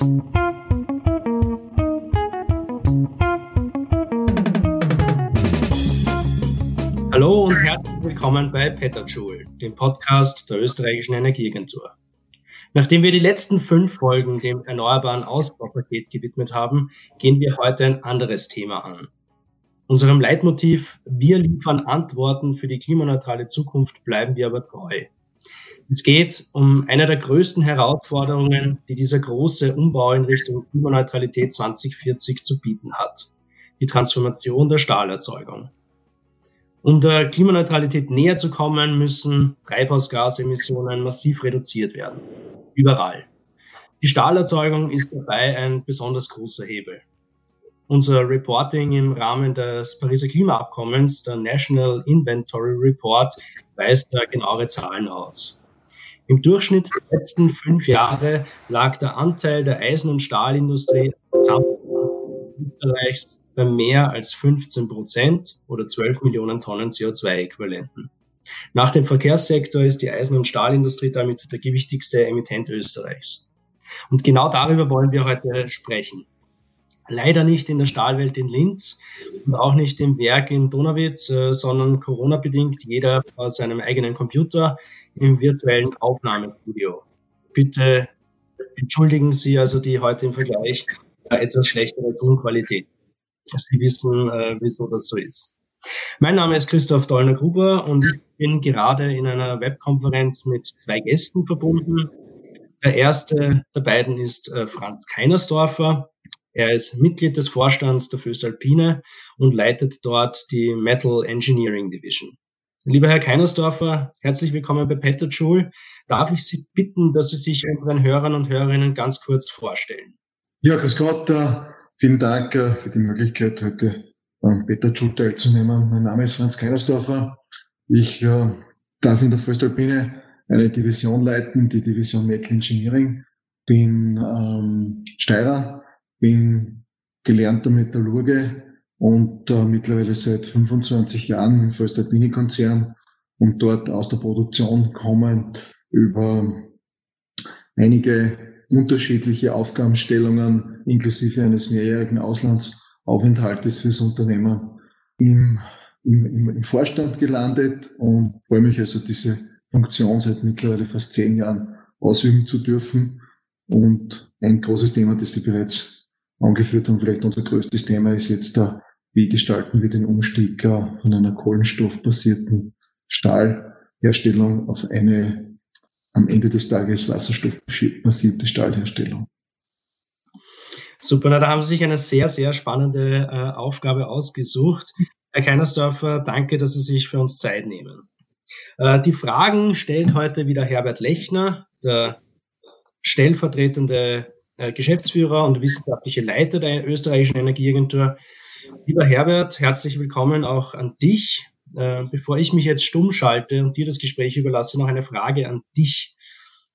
Hallo und herzlich willkommen bei Petterjoule, dem Podcast der österreichischen Energieagentur. Nachdem wir die letzten fünf Folgen dem erneuerbaren Ausbaupaket gewidmet haben, gehen wir heute ein anderes Thema an. Unserem Leitmotiv Wir liefern Antworten für die klimaneutrale Zukunft bleiben wir aber treu. Es geht um eine der größten Herausforderungen, die dieser große Umbau in Richtung Klimaneutralität 2040 zu bieten hat. Die Transformation der Stahlerzeugung. Um der Klimaneutralität näher zu kommen, müssen Treibhausgasemissionen massiv reduziert werden. Überall. Die Stahlerzeugung ist dabei ein besonders großer Hebel. Unser Reporting im Rahmen des Pariser Klimaabkommens, der National Inventory Report, weist da genauere Zahlen aus. Im Durchschnitt der letzten fünf Jahre lag der Anteil der Eisen- und Stahlindustrie Österreichs bei mehr als 15 Prozent oder 12 Millionen Tonnen CO2-Äquivalenten. Nach dem Verkehrssektor ist die Eisen- und Stahlindustrie damit der gewichtigste Emittent Österreichs. Und genau darüber wollen wir heute sprechen. Leider nicht in der Stahlwelt in Linz und auch nicht im Werk in Donauwitz, äh, sondern Corona-bedingt jeder aus seinem eigenen Computer im virtuellen Aufnahmestudio. Bitte entschuldigen Sie also die heute im Vergleich etwas schlechtere Tonqualität. Sie wissen, äh, wieso das so ist. Mein Name ist Christoph Dollner-Gruber und ich bin gerade in einer Webkonferenz mit zwei Gästen verbunden. Der erste der beiden ist äh, Franz Keinersdorfer. Er ist Mitglied des Vorstands der Föstalpine und leitet dort die Metal Engineering Division. Lieber Herr Keinersdorfer, herzlich willkommen bei Peter Joule. Darf ich Sie bitten, dass Sie sich unseren Hörern und Hörerinnen ganz kurz vorstellen? Ja, grüß Gott. Vielen Dank äh, für die Möglichkeit, heute am Beta Joule teilzunehmen. Mein Name ist Franz Keinersdorfer. Ich äh, darf in der Vollstalpine eine Division leiten, die Division Metal Engineering. Bin ähm, Steirer, bin gelernter Metallurge und äh, mittlerweile seit 25 Jahren im Vollstalpine-Konzern und dort aus der Produktion kommen über einige unterschiedliche Aufgabenstellungen inklusive eines mehrjährigen Auslandsaufenthaltes fürs Unternehmen im, im, im Vorstand gelandet und freue mich also, diese Funktion seit mittlerweile fast zehn Jahren ausüben zu dürfen. Und ein großes Thema, das Sie bereits angeführt haben, vielleicht unser größtes Thema ist jetzt da, wie gestalten wir den Umstieg von einer kohlenstoffbasierten Stahlherstellung auf eine am Ende des Tages wasserstoffbasierte Stahlherstellung. Super, da haben Sie sich eine sehr, sehr spannende äh, Aufgabe ausgesucht. Herr Keinersdorfer, danke, dass Sie sich für uns Zeit nehmen. Äh, die Fragen stellt heute wieder Herbert Lechner, der stellvertretende äh, Geschäftsführer und wissenschaftliche Leiter der österreichischen Energieagentur. Lieber Herbert, herzlich willkommen auch an dich. Äh, bevor ich mich jetzt stumm schalte und dir das Gespräch überlasse, noch eine Frage an dich.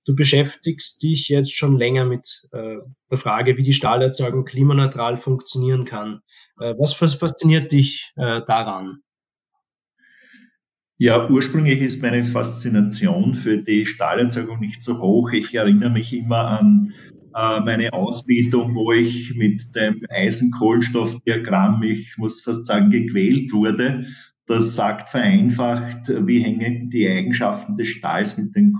Du beschäftigst dich jetzt schon länger mit äh, der Frage, wie die Stahlerzeugung klimaneutral funktionieren kann. Äh, was fasziniert dich daran? Ja, ursprünglich ist meine Faszination für die Stahlerzeugung nicht so hoch. Ich erinnere mich immer an meine Ausbildung, wo ich mit dem Eisenkohlenstoffdiagramm, ich muss fast sagen, gequält wurde das sagt vereinfacht, wie hängen die Eigenschaften des Stahls mit dem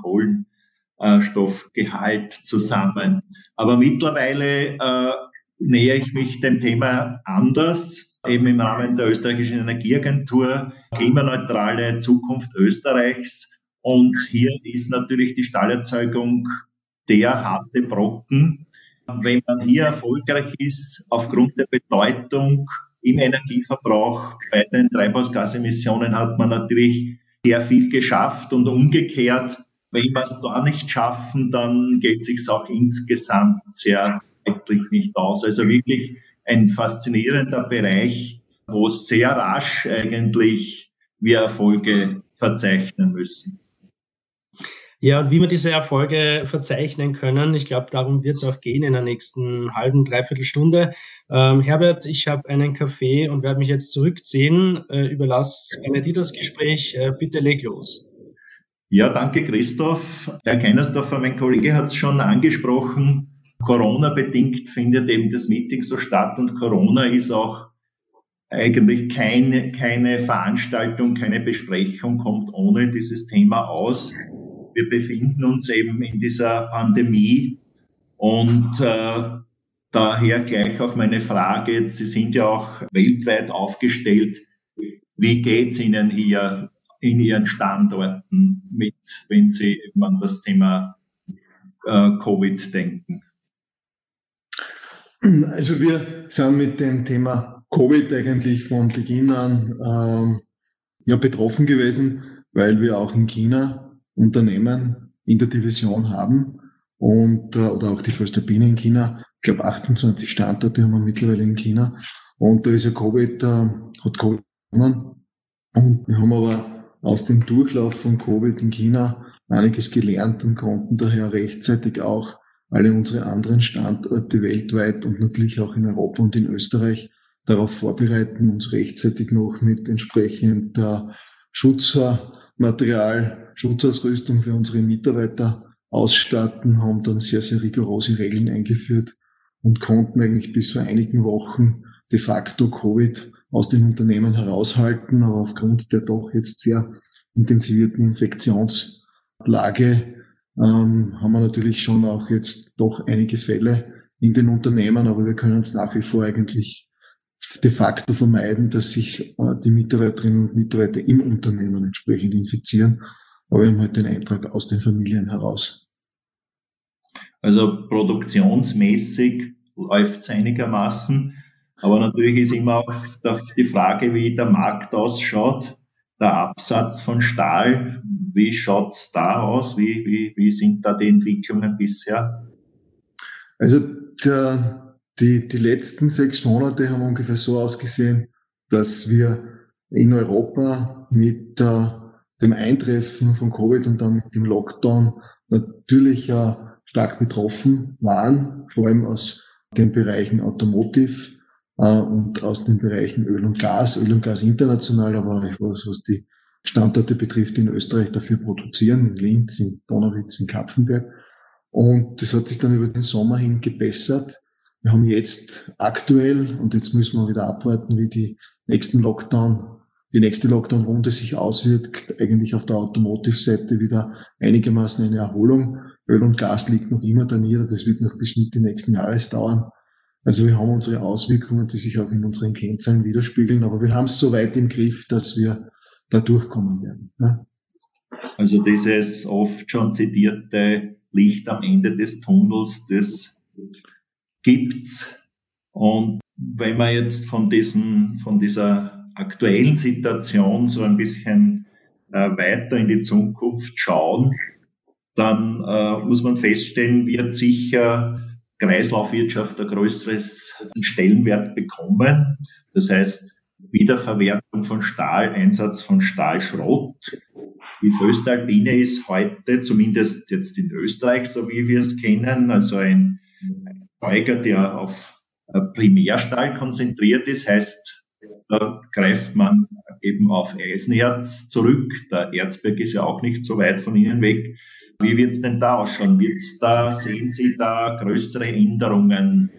Kohlenstoffgehalt zusammen. Aber mittlerweile äh, nähere ich mich dem Thema anders, eben im Rahmen der österreichischen Energieagentur, klimaneutrale Zukunft Österreichs. Und hier ist natürlich die Stahlerzeugung der harte Brocken. Wenn man hier erfolgreich ist, aufgrund der Bedeutung im Energieverbrauch. Bei den Treibhausgasemissionen hat man natürlich sehr viel geschafft und umgekehrt, wenn wir es da nicht schaffen, dann geht es sich auch insgesamt sehr deutlich nicht aus. Also wirklich ein faszinierender Bereich, wo sehr rasch eigentlich wir Erfolge verzeichnen müssen. Ja, und wie wir diese Erfolge verzeichnen können, ich glaube, darum wird es auch gehen in der nächsten halben, dreiviertel Stunde. Ähm, Herbert, ich habe einen Kaffee und werde mich jetzt zurückziehen. Äh, überlass gerne dir das Gespräch. Äh, bitte leg los. Ja, danke Christoph. Herr Keinersdorfer, mein Kollege hat es schon angesprochen. Corona-bedingt findet eben das Meeting so statt und Corona ist auch eigentlich keine, keine Veranstaltung, keine Besprechung kommt ohne dieses Thema aus. Wir befinden uns eben in dieser Pandemie und äh, daher gleich auch meine Frage, Sie sind ja auch weltweit aufgestellt. Wie geht's Ihnen hier in Ihren Standorten mit, wenn Sie an das Thema äh, Covid denken? Also wir sind mit dem Thema Covid eigentlich von Beginn an ähm, ja betroffen gewesen, weil wir auch in China Unternehmen in der Division haben und äh, oder auch die Vollstabine in China. Ich glaube 28 Standorte haben wir mittlerweile in China und da ist ja Covid äh, hat Covid gewonnen und wir haben aber aus dem Durchlauf von Covid in China einiges gelernt und konnten daher rechtzeitig auch alle unsere anderen Standorte weltweit und natürlich auch in Europa und in Österreich darauf vorbereiten, uns rechtzeitig noch mit entsprechender Schutzmaterial, Schutzausrüstung für unsere Mitarbeiter ausstatten, haben dann sehr, sehr rigorose Regeln eingeführt und konnten eigentlich bis vor einigen Wochen de facto Covid aus den Unternehmen heraushalten, aber aufgrund der doch jetzt sehr intensivierten Infektionslage ähm, haben wir natürlich schon auch jetzt doch einige Fälle in den Unternehmen, aber wir können es nach wie vor eigentlich de facto vermeiden, dass sich äh, die Mitarbeiterinnen und Mitarbeiter im Unternehmen entsprechend infizieren. Aber wir haben halt den Eintrag aus den Familien heraus. Also produktionsmäßig läuft es einigermaßen. Aber natürlich ist immer auch die Frage, wie der Markt ausschaut der Absatz von Stahl, wie schaut's da aus? Wie, wie, wie sind da die Entwicklungen bisher? Also der, die, die letzten sechs Monate haben ungefähr so ausgesehen, dass wir in Europa mit äh, dem Eintreffen von Covid und dann mit dem Lockdown natürlich äh, stark betroffen waren, vor allem aus den Bereichen Automotive, äh, und aus den Bereichen Öl und Gas, Öl und Gas international, aber was, was die Standorte betrifft, in Österreich dafür produzieren, in Linz, in Donauwitz, in Kapfenberg. Und das hat sich dann über den Sommer hin gebessert. Wir haben jetzt aktuell, und jetzt müssen wir wieder abwarten, wie die nächsten Lockdown, die nächste Lockdown-Runde sich auswirkt, eigentlich auf der Automotive-Seite wieder einigermaßen eine Erholung. Öl und Gas liegt noch immer da nieder, das wird noch bis Mitte nächsten Jahres dauern. Also wir haben unsere Auswirkungen, die sich auch in unseren Kennzahlen widerspiegeln, aber wir haben es so weit im Griff, dass wir da durchkommen werden. Ne? Also dieses oft schon zitierte Licht am Ende des Tunnels, das gibt's. Und wenn wir jetzt von diesen, von dieser aktuellen Situation so ein bisschen äh, weiter in die Zukunft schauen, dann äh, muss man feststellen, wird sicher Kreislaufwirtschaft ein größeres Stellenwert bekommen. Das heißt, Wiederverwertung von Stahl, Einsatz von Stahlschrott. Die Föstalpine ist heute, zumindest jetzt in Österreich, so wie wir es kennen, also ein Zeuger, der auf Primärstahl konzentriert ist, heißt, da greift man eben auf Eisenerz zurück. Der Erzberg ist ja auch nicht so weit von Ihnen weg. Wie wird es denn da ausschauen? Wird's da, sehen Sie da größere Änderungen?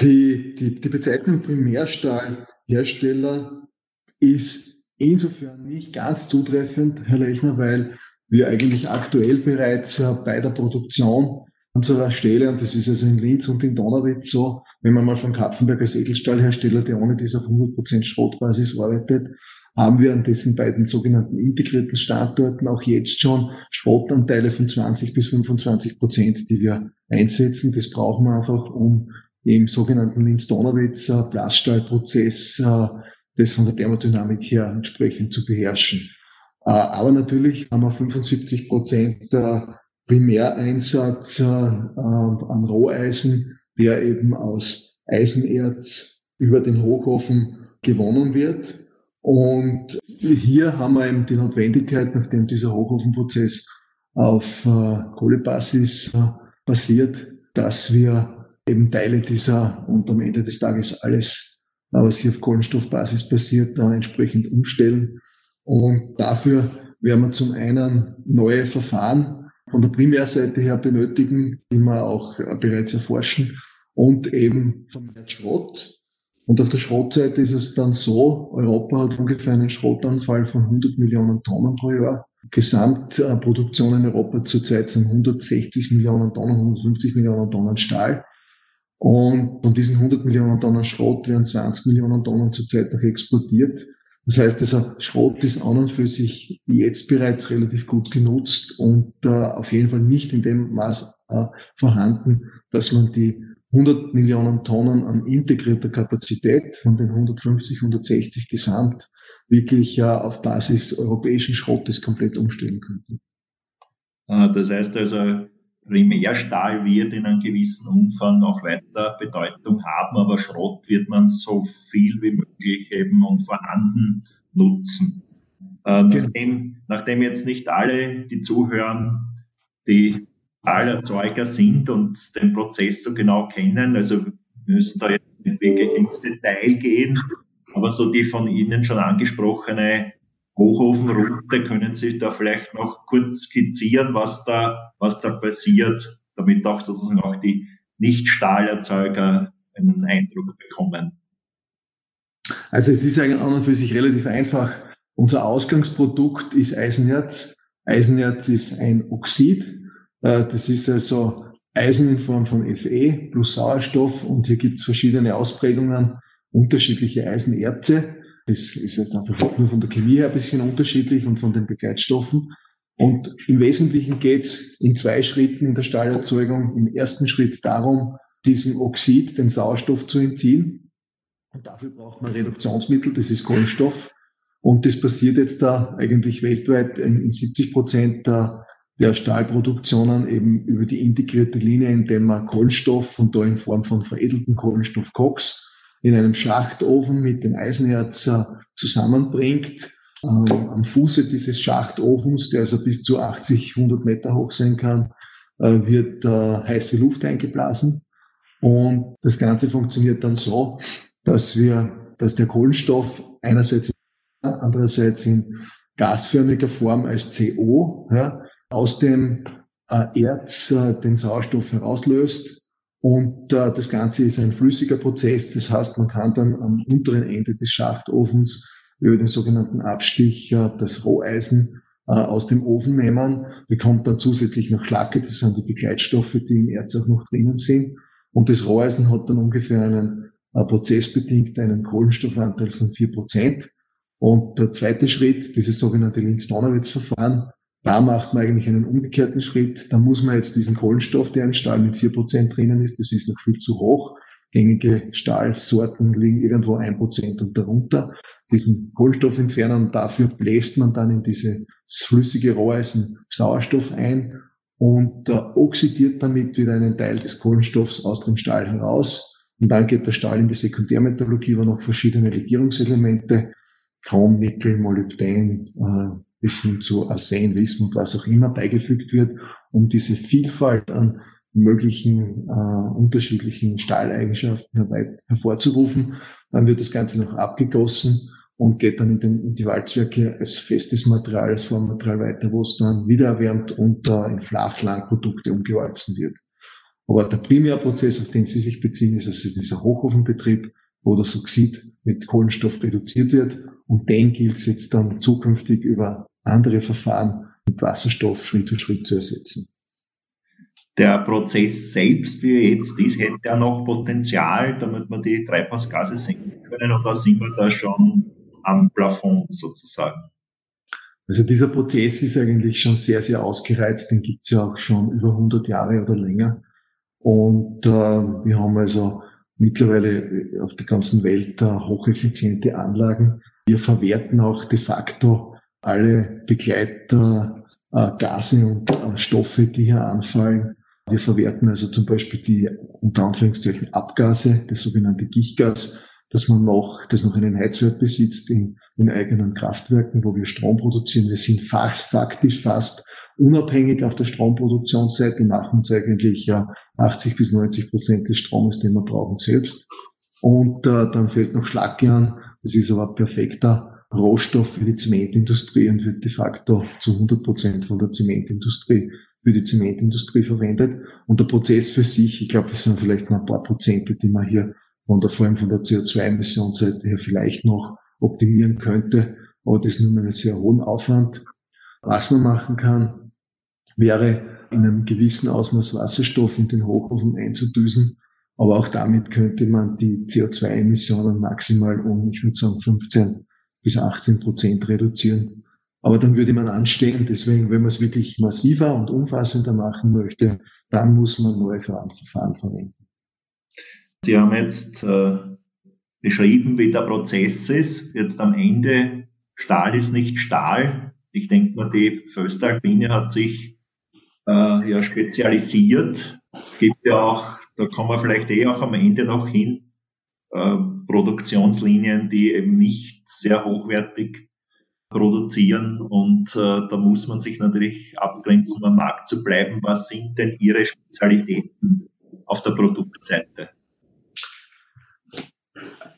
Die, die, die Bezeichnung Primärstahlhersteller ist insofern nicht ganz zutreffend, Herr Lechner, weil wir eigentlich aktuell bereits äh, bei der Produktion unserer Stelle, und das ist also in Linz und in Donauwitz so, wenn man mal von Kapfenberg als der ohne dies auf 100% Schrottbasis arbeitet, haben wir an dessen beiden sogenannten integrierten Standorten auch jetzt schon Schrottanteile von 20 bis 25 Prozent, die wir einsetzen. Das brauchen wir einfach, um im sogenannten Linz-Donowitz Blaststahlprozess äh, das von der Thermodynamik her entsprechend zu beherrschen. Äh, aber natürlich haben wir 75 Prozent Primäreinsatz äh, an Roheisen, der eben aus Eisenerz über den Hochofen gewonnen wird. Und hier haben wir eben die Notwendigkeit, nachdem dieser Hochofenprozess auf äh, Kohlebasis äh, basiert, dass wir eben Teile dieser und am Ende des Tages alles, äh, was hier auf Kohlenstoffbasis basiert, da entsprechend umstellen. Und dafür werden wir zum einen neue Verfahren von der Primärseite her benötigen, die wir auch bereits erforschen und eben vermehrt Schrott. Und auf der Schrottseite ist es dann so, Europa hat ungefähr einen Schrottanfall von 100 Millionen Tonnen pro Jahr. Gesamtproduktion in Europa zurzeit sind 160 Millionen Tonnen, 150 Millionen Tonnen Stahl. Und von diesen 100 Millionen Tonnen Schrott werden 20 Millionen Tonnen zurzeit noch exportiert. Das heißt, dieser Schrott ist an und für sich jetzt bereits relativ gut genutzt und äh, auf jeden Fall nicht in dem Maß äh, vorhanden, dass man die 100 Millionen Tonnen an integrierter Kapazität von den 150, 160 gesamt wirklich ja auf Basis europäischen Schrottes komplett umstellen könnten. Ah, das heißt also, Primärstahl wird in einem gewissen Umfang auch weiter Bedeutung haben, aber Schrott wird man so viel wie möglich eben und vorhanden nutzen. Äh, genau. nachdem, nachdem jetzt nicht alle, die zuhören, die Stahlerzeuger sind und den Prozess so genau kennen. Also wir müssen da jetzt nicht wirklich ins Detail gehen, aber so die von Ihnen schon angesprochene Hochofenroute können Sie da vielleicht noch kurz skizzieren, was da, was da passiert, damit auch sozusagen auch die Nicht-Stahlerzeuger einen Eindruck bekommen. Also es ist eigentlich an und für sich relativ einfach. Unser Ausgangsprodukt ist Eisenerz. Eisenerz ist ein Oxid. Äh, das ist also Eisen in Form von Fe plus Sauerstoff und hier gibt es verschiedene Ausprägungen, unterschiedliche Eisenerze. Das ist jetzt einfach nur von der Chemie her ein bisschen unterschiedlich und von den Begleitstoffen. Und im Wesentlichen geht es in zwei Schritten in der Stahlerzeugung. Im ersten Schritt darum, diesem Oxid den Sauerstoff zu entziehen. Und dafür braucht man Reduktionsmittel, das ist Kohlenstoff. Und das passiert jetzt da eigentlich weltweit in 70 Prozent der der Stahlproduktionen eben über die integrierte Linie, indem man Kohlenstoff und da in Form von veredelten Kohlenstoff Koks in einem Schachtofen mit dem Eisenerz äh, zusammenbringt. Ähm, am Fuße dieses Schachtofens, der also bis zu 80, 100 Meter hoch sein kann, äh, wird heiße Luft eingeblasen. Und das Ganze funktioniert dann so, dass wir, dass der Kohlenstoff einerseits, andererseits in gasförmiger Form als CO, ja, aus dem äh, Erz äh, den Sauerstoff herauslöst. Und äh, das Ganze ist ein flüssiger Prozess. Das heißt, man kann dann am unteren Ende des Schachtofens über den sogenannten Abstich äh, das Roheisen äh, aus dem Ofen nehmen, bekommt dann zusätzlich noch Schlacke, das sind die Begleitstoffe, die im Erz auch noch drinnen sind. Und das Roheisen hat dann ungefähr einen äh, prozessbedingt einen Kohlenstoffanteil von vier Prozent. Und der zweite Schritt, dieses sogenannte Linz-Donowitz-Verfahren, da macht man eigentlich einen umgekehrten Schritt. Da muss man jetzt diesen Kohlenstoff, der im Stahl mit vier Prozent drinnen ist, das ist noch viel zu hoch. Gängige Stahlsorten liegen irgendwo ein Prozent und darunter. Diesen Kohlenstoff entfernen und dafür bläst man dann in dieses flüssige Roheisen Sauerstoff ein und äh, oxidiert damit wieder einen Teil des Kohlenstoffs aus dem Stahl heraus. Und dann geht der Stahl in die Sekundärmetallurgie, wo noch verschiedene Legierungselemente, Chrom, Nickel, Molybdän, äh, bis hin zu Arsen, Wissen und was auch immer beigefügt wird, um diese Vielfalt an möglichen äh, unterschiedlichen Stahleigenschaften hervorzurufen. Dann wird das Ganze noch abgegossen und geht dann in, den, in die Walzwerke als festes Material, als Formmaterial weiter, wo es dann wieder erwärmt und äh, in Flachlangprodukte umgewalzen wird. Aber der Primärprozess, auf den Sie sich beziehen, ist also dieser Hochofenbetrieb, wo das Oxid mit Kohlenstoff reduziert wird. Und den gilt es jetzt dann zukünftig über andere Verfahren mit Wasserstoff Schritt für Schritt zu ersetzen. Der Prozess selbst, wie er jetzt ist, hätte ja noch Potenzial, damit wir die Treibhausgase senken können. Und da sind wir da schon am Plafond sozusagen. Also dieser Prozess ist eigentlich schon sehr, sehr ausgereizt. Den gibt es ja auch schon über 100 Jahre oder länger. Und äh, wir haben also mittlerweile auf der ganzen Welt äh, hocheffiziente Anlagen. Wir verwerten auch de facto alle Begleiter, äh, Gase und äh, Stoffe, die hier anfallen. Wir verwerten also zum Beispiel die unter Anführungszeichen Abgase, das sogenannte Gichtgas, dass man noch, das noch einen Heizwert besitzt in, in eigenen Kraftwerken, wo wir Strom produzieren. Wir sind fast, faktisch fast unabhängig auf der Stromproduktionsseite, machen uns eigentlich ja 80 bis 90 Prozent des Stromes, den wir brauchen, selbst. Und äh, dann fällt noch Schlacke an. Das ist aber perfekter Rohstoff für die Zementindustrie und wird de facto zu 100 Prozent von der Zementindustrie für die Zementindustrie verwendet. Und der Prozess für sich, ich glaube, es sind vielleicht noch ein paar Prozente, die man hier von der, vor allem von der CO2-Emissionsseite her vielleicht noch optimieren könnte. Aber das ist nur mit einem sehr hohen Aufwand. Was man machen kann, wäre in einem gewissen Ausmaß Wasserstoff in den Hochofen einzudüsen. Aber auch damit könnte man die CO2-Emissionen maximal um, ich würde sagen, 15 bis 18 Prozent reduzieren. Aber dann würde man anstehen. Deswegen, wenn man es wirklich massiver und umfassender machen möchte, dann muss man neue Verfahren verwenden. Sie haben jetzt äh, beschrieben, wie der Prozess ist. Jetzt am Ende, Stahl ist nicht Stahl. Ich denke mal, die Föstalpine hat sich äh, ja spezialisiert. Gibt ja auch, da kommen wir vielleicht eh auch am Ende noch hin, äh, Produktionslinien, die eben nicht sehr hochwertig produzieren und äh, da muss man sich natürlich abgrenzen, am Markt zu bleiben. Was sind denn Ihre Spezialitäten auf der Produktseite?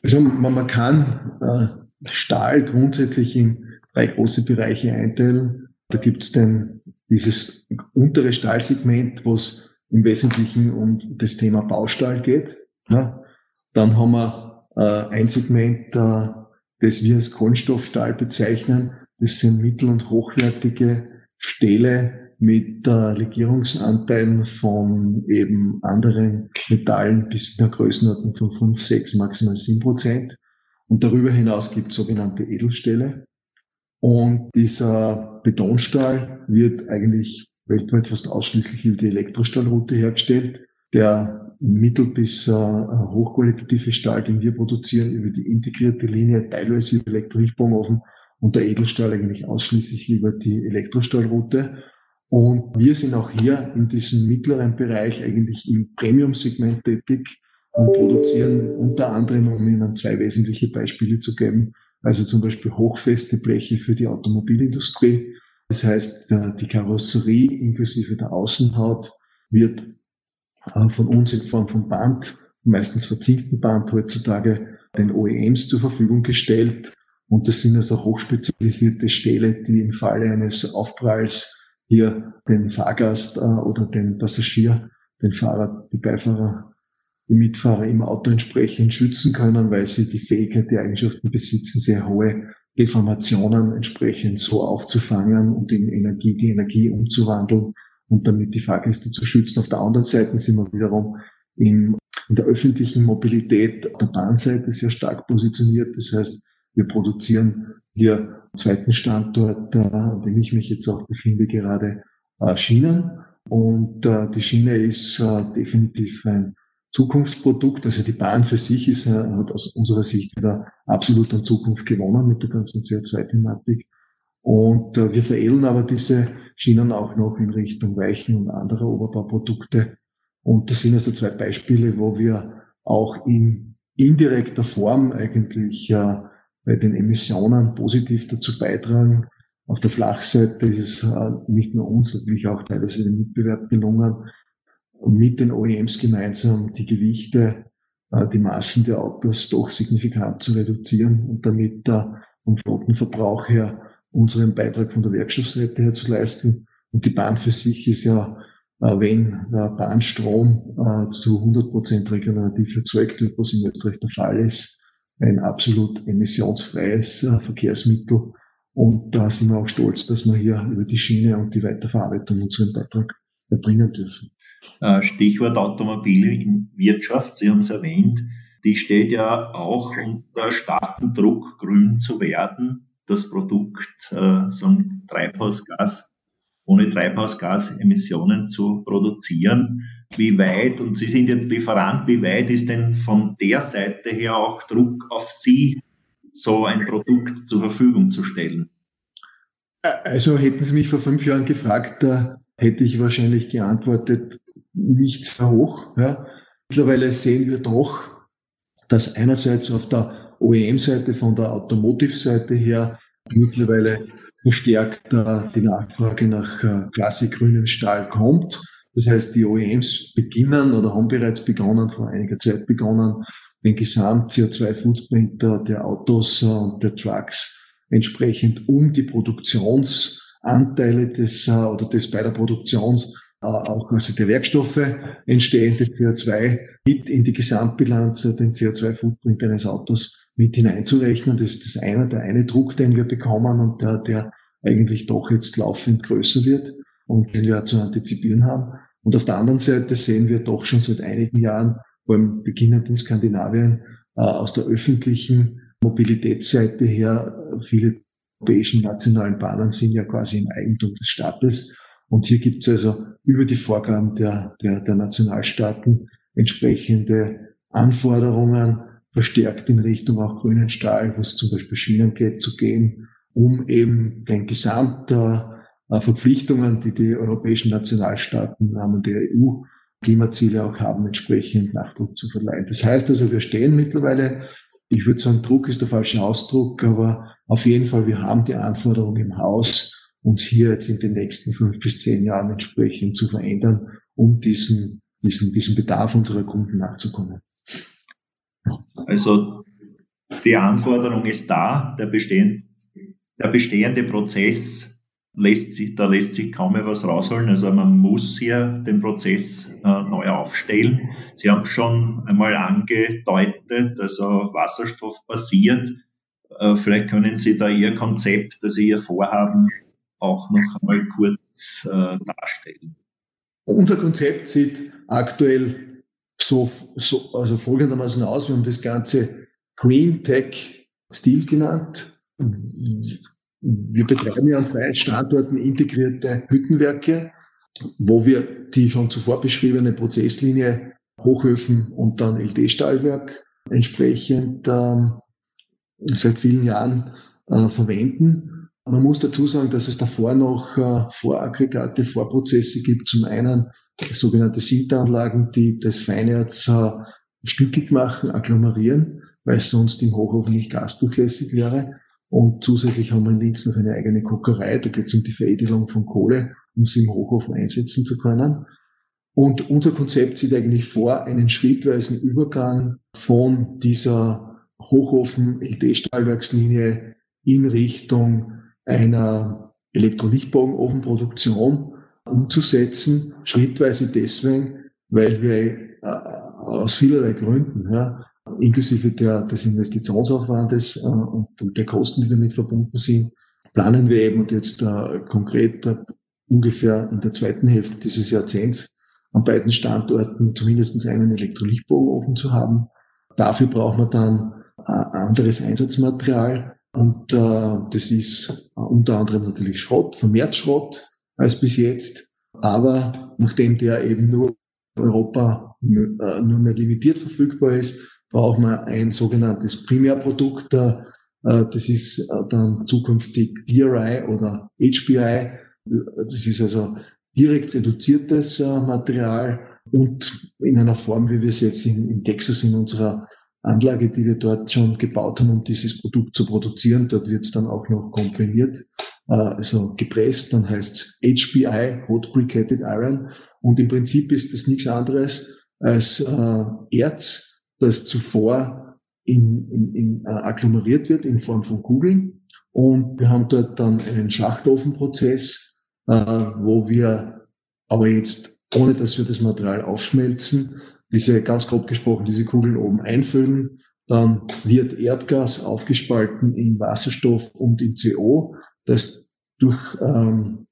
Also man, man kann äh, Stahl grundsätzlich in drei große Bereiche einteilen. Da gibt es dann dieses untere Stahlsegment, wo es im Wesentlichen um das Thema Baustahl geht. Ja. Dann haben wir ein Segment, äh, das wir als Kohlenstoffstahl bezeichnen. Das sind mittel- und hochwertige Stähle mit äh, Legierungsanteilen von eben anderen Metallen bis in der Größenordnung von 5, 6, maximal 7 Prozent. Und darüber hinaus gibt es sogenannte Edelstähle. Und dieser Betonstahl wird eigentlich weltweit fast ausschließlich über die Elektrostahlroute hergestellt. Der mittel- bis äh, hochqualitative Stahl, den wir produzieren, über die integrierte Linie, teilweise über Elektrohilfbogenofen und der Edelstahl eigentlich ausschließlich über die Elektrostahlroute. Und wir sind auch hier in diesem mittleren Bereich eigentlich im Premium-Segment tätig und produzieren unter anderem, um Ihnen zwei wesentliche Beispiele zu geben, also zum Beispiel hochfeste Bleche für die Automobilindustrie. Das heißt, die Karosserie inklusive der Außenhaut wird äh, von uns in Form von Band, meistens verzinkten Band heutzutage, den OEMs zur Verfügung gestellt. Und das sind also hochspezialisierte Stähle, die im Falle eines Aufpralls hier den Fahrgast äh, oder den Passagier, den Fahrer, die Beifahrer, die Mitfahrer im Auto entsprechend schützen können, weil sie die Fähigkeit, die Eigenschaften besitzen, sehr hohe Deformationen entsprechend so aufzufangen und in Energie, die Energie umzuwandeln und damit die Fahrgäste zu schützen. Auf der anderen Seite sind wir wiederum im, in der öffentlichen Mobilität auf der Bahnseite sehr stark positioniert. Das heißt, wir produzieren hier am zweiten Standort, äh, an dem ich mich jetzt auch befinde, gerade äh, Schienen. Und äh, die Schiene ist äh, definitiv ein Zukunftsprodukt. Also die Bahn für sich ist, äh, hat aus unserer Sicht wieder absolut an Zukunft gewonnen mit der ganzen CO2-Thematik. Und äh, wir veredeln aber diese Schienen auch noch in Richtung Weichen und anderer Oberbauprodukte. Und das sind also zwei Beispiele, wo wir auch in indirekter Form eigentlich äh, bei den Emissionen positiv dazu beitragen. Auf der Flachseite ist es äh, nicht nur uns, natürlich auch teilweise den Mitbewerb gelungen, mit den OEMs gemeinsam die Gewichte, äh, die Massen der Autos doch signifikant zu reduzieren und damit äh, vom Flottenverbrauch her unseren Beitrag von der Werkstoffseite her zu leisten. Und die Bahn für sich ist ja, äh, wenn der Bahnstrom äh, zu 100 Prozent regenerativ erzeugt wird, was in Österreich der Fall ist, ein absolut emissionsfreies äh, Verkehrsmittel. Und da sind wir auch stolz, dass wir hier über die Schiene und die Weiterverarbeitung unseren Beitrag erbringen dürfen. Stichwort Automobilwirtschaft, Sie haben es erwähnt, die steht ja auch unter starkem Druck, grün zu werden das Produkt, äh, so ein Treibhausgas, ohne Treibhausgasemissionen zu produzieren. Wie weit, und Sie sind jetzt Lieferant, wie weit ist denn von der Seite her auch Druck auf Sie, so ein Produkt zur Verfügung zu stellen? Also hätten Sie mich vor fünf Jahren gefragt, da hätte ich wahrscheinlich geantwortet, nicht sehr hoch. Ja. Mittlerweile sehen wir doch, dass einerseits auf der OEM-Seite, von der Automotive-Seite her mittlerweile verstärkt äh, die Nachfrage nach äh, klassikgrünem Stahl kommt. Das heißt, die OEMs beginnen oder haben bereits begonnen, vor einiger Zeit begonnen, den Gesamt-CO2-Footprint der Autos und der Trucks entsprechend um die Produktions Anteile des oder des bei der Produktion auch also der Werkstoffe entstehende CO2 mit in die Gesamtbilanz den CO2-Footprint eines Autos mit hineinzurechnen. Das ist das eine, der eine Druck, den wir bekommen und der, der eigentlich doch jetzt laufend größer wird und den wir zu antizipieren haben. Und auf der anderen Seite sehen wir doch schon seit einigen Jahren, vor allem beginnend in Skandinavien, äh, aus der öffentlichen Mobilitätsseite her, viele europäischen nationalen Bahnen sind ja quasi im Eigentum des Staates. Und hier gibt es also über die Vorgaben der, der, der Nationalstaaten entsprechende Anforderungen, verstärkt in Richtung auch grünen Stahl, wo es zum Beispiel Schienen geht, zu gehen, um eben den Gesamt der äh, Verpflichtungen, die die europäischen Nationalstaaten im Rahmen der EU Klimaziele auch haben, entsprechend Nachdruck zu verleihen. Das heißt also, wir stehen mittlerweile, ich würde sagen, Druck ist der falsche Ausdruck, aber auf jeden Fall, wir haben die Anforderungen im Haus, uns hier jetzt in den nächsten fünf bis zehn Jahren entsprechend zu verändern, um diesen, diesen, diesen Bedarf unserer Kunden nachzukommen. Also die Anforderung ist da, der, bestehen, der bestehende Prozess lässt sich, da lässt sich kaum mehr was rausholen. Also man muss hier den Prozess äh, neu aufstellen. Sie haben schon einmal angedeutet, also Wasserstoff basiert. Äh, vielleicht können Sie da Ihr Konzept, also Ihr Vorhaben auch noch einmal kurz äh, darstellen. Unser Konzept sieht aktuell so, so also folgendermaßen aus. Wir haben das Ganze Green Tech Steel genannt. Wir betreiben ja an drei Standorten integrierte Hüttenwerke, wo wir die schon zuvor beschriebene Prozesslinie Hochöfen und dann LD-Stahlwerk entsprechend ähm, seit vielen Jahren äh, verwenden. Man muss dazu sagen, dass es davor noch äh, Voraggregate, Vorprozesse gibt. Zum einen sogenannte Sinteranlagen, die das Feinerz äh, stückig machen, agglomerieren, weil es sonst im Hochofen nicht gasdurchlässig wäre. Und zusätzlich haben wir in Linz noch eine eigene Kokerei. Da geht es um die Veredelung von Kohle, um sie im Hochofen einsetzen zu können. Und unser Konzept sieht eigentlich vor, einen schrittweisen Übergang von dieser Hochofen-LD-Stahlwerkslinie in Richtung einer Elektrolichtbogenofenproduktion umzusetzen, schrittweise deswegen, weil wir äh, aus vielerlei Gründen, ja, inklusive der, des Investitionsaufwandes äh, und, der Kosten, die damit verbunden sind, planen wir eben und jetzt äh, konkret äh, ungefähr in der zweiten Hälfte dieses Jahrzehnts an beiden Standorten zumindest einen Elektrolichtbogenofen zu haben. Dafür braucht man dann äh, anderes Einsatzmaterial, und äh, das ist äh, unter anderem natürlich Schrott, vermehrt Schrott als bis jetzt. Aber nachdem der eben nur Europa äh, nur mehr limitiert verfügbar ist, braucht man ein sogenanntes Primärprodukt. Äh, das ist äh, dann zukünftig DRI oder HBI. Das ist also direkt reduziertes Material und in einer Form, wie wir es jetzt in, Texas in unserer Anlage, die wir dort schon gebaut haben, um dieses Produkt zu produzieren. Dort wird es dann auch noch komprimiert, also gepresst. Dann heißt es HBI, Hot Briquetted Iron. Und im Prinzip ist das nichts anderes als äh, Erz, das zuvor in, in, in, äh, agglomeriert wird in Form von Kugeln. Und wir haben dort dann einen Schachtofenprozess, äh, wo wir aber jetzt, ohne dass wir das Material aufschmelzen, diese, ganz grob gesprochen, diese Kugeln oben einfüllen. Dann wird Erdgas aufgespalten in Wasserstoff und in CO. Das durch, ähm,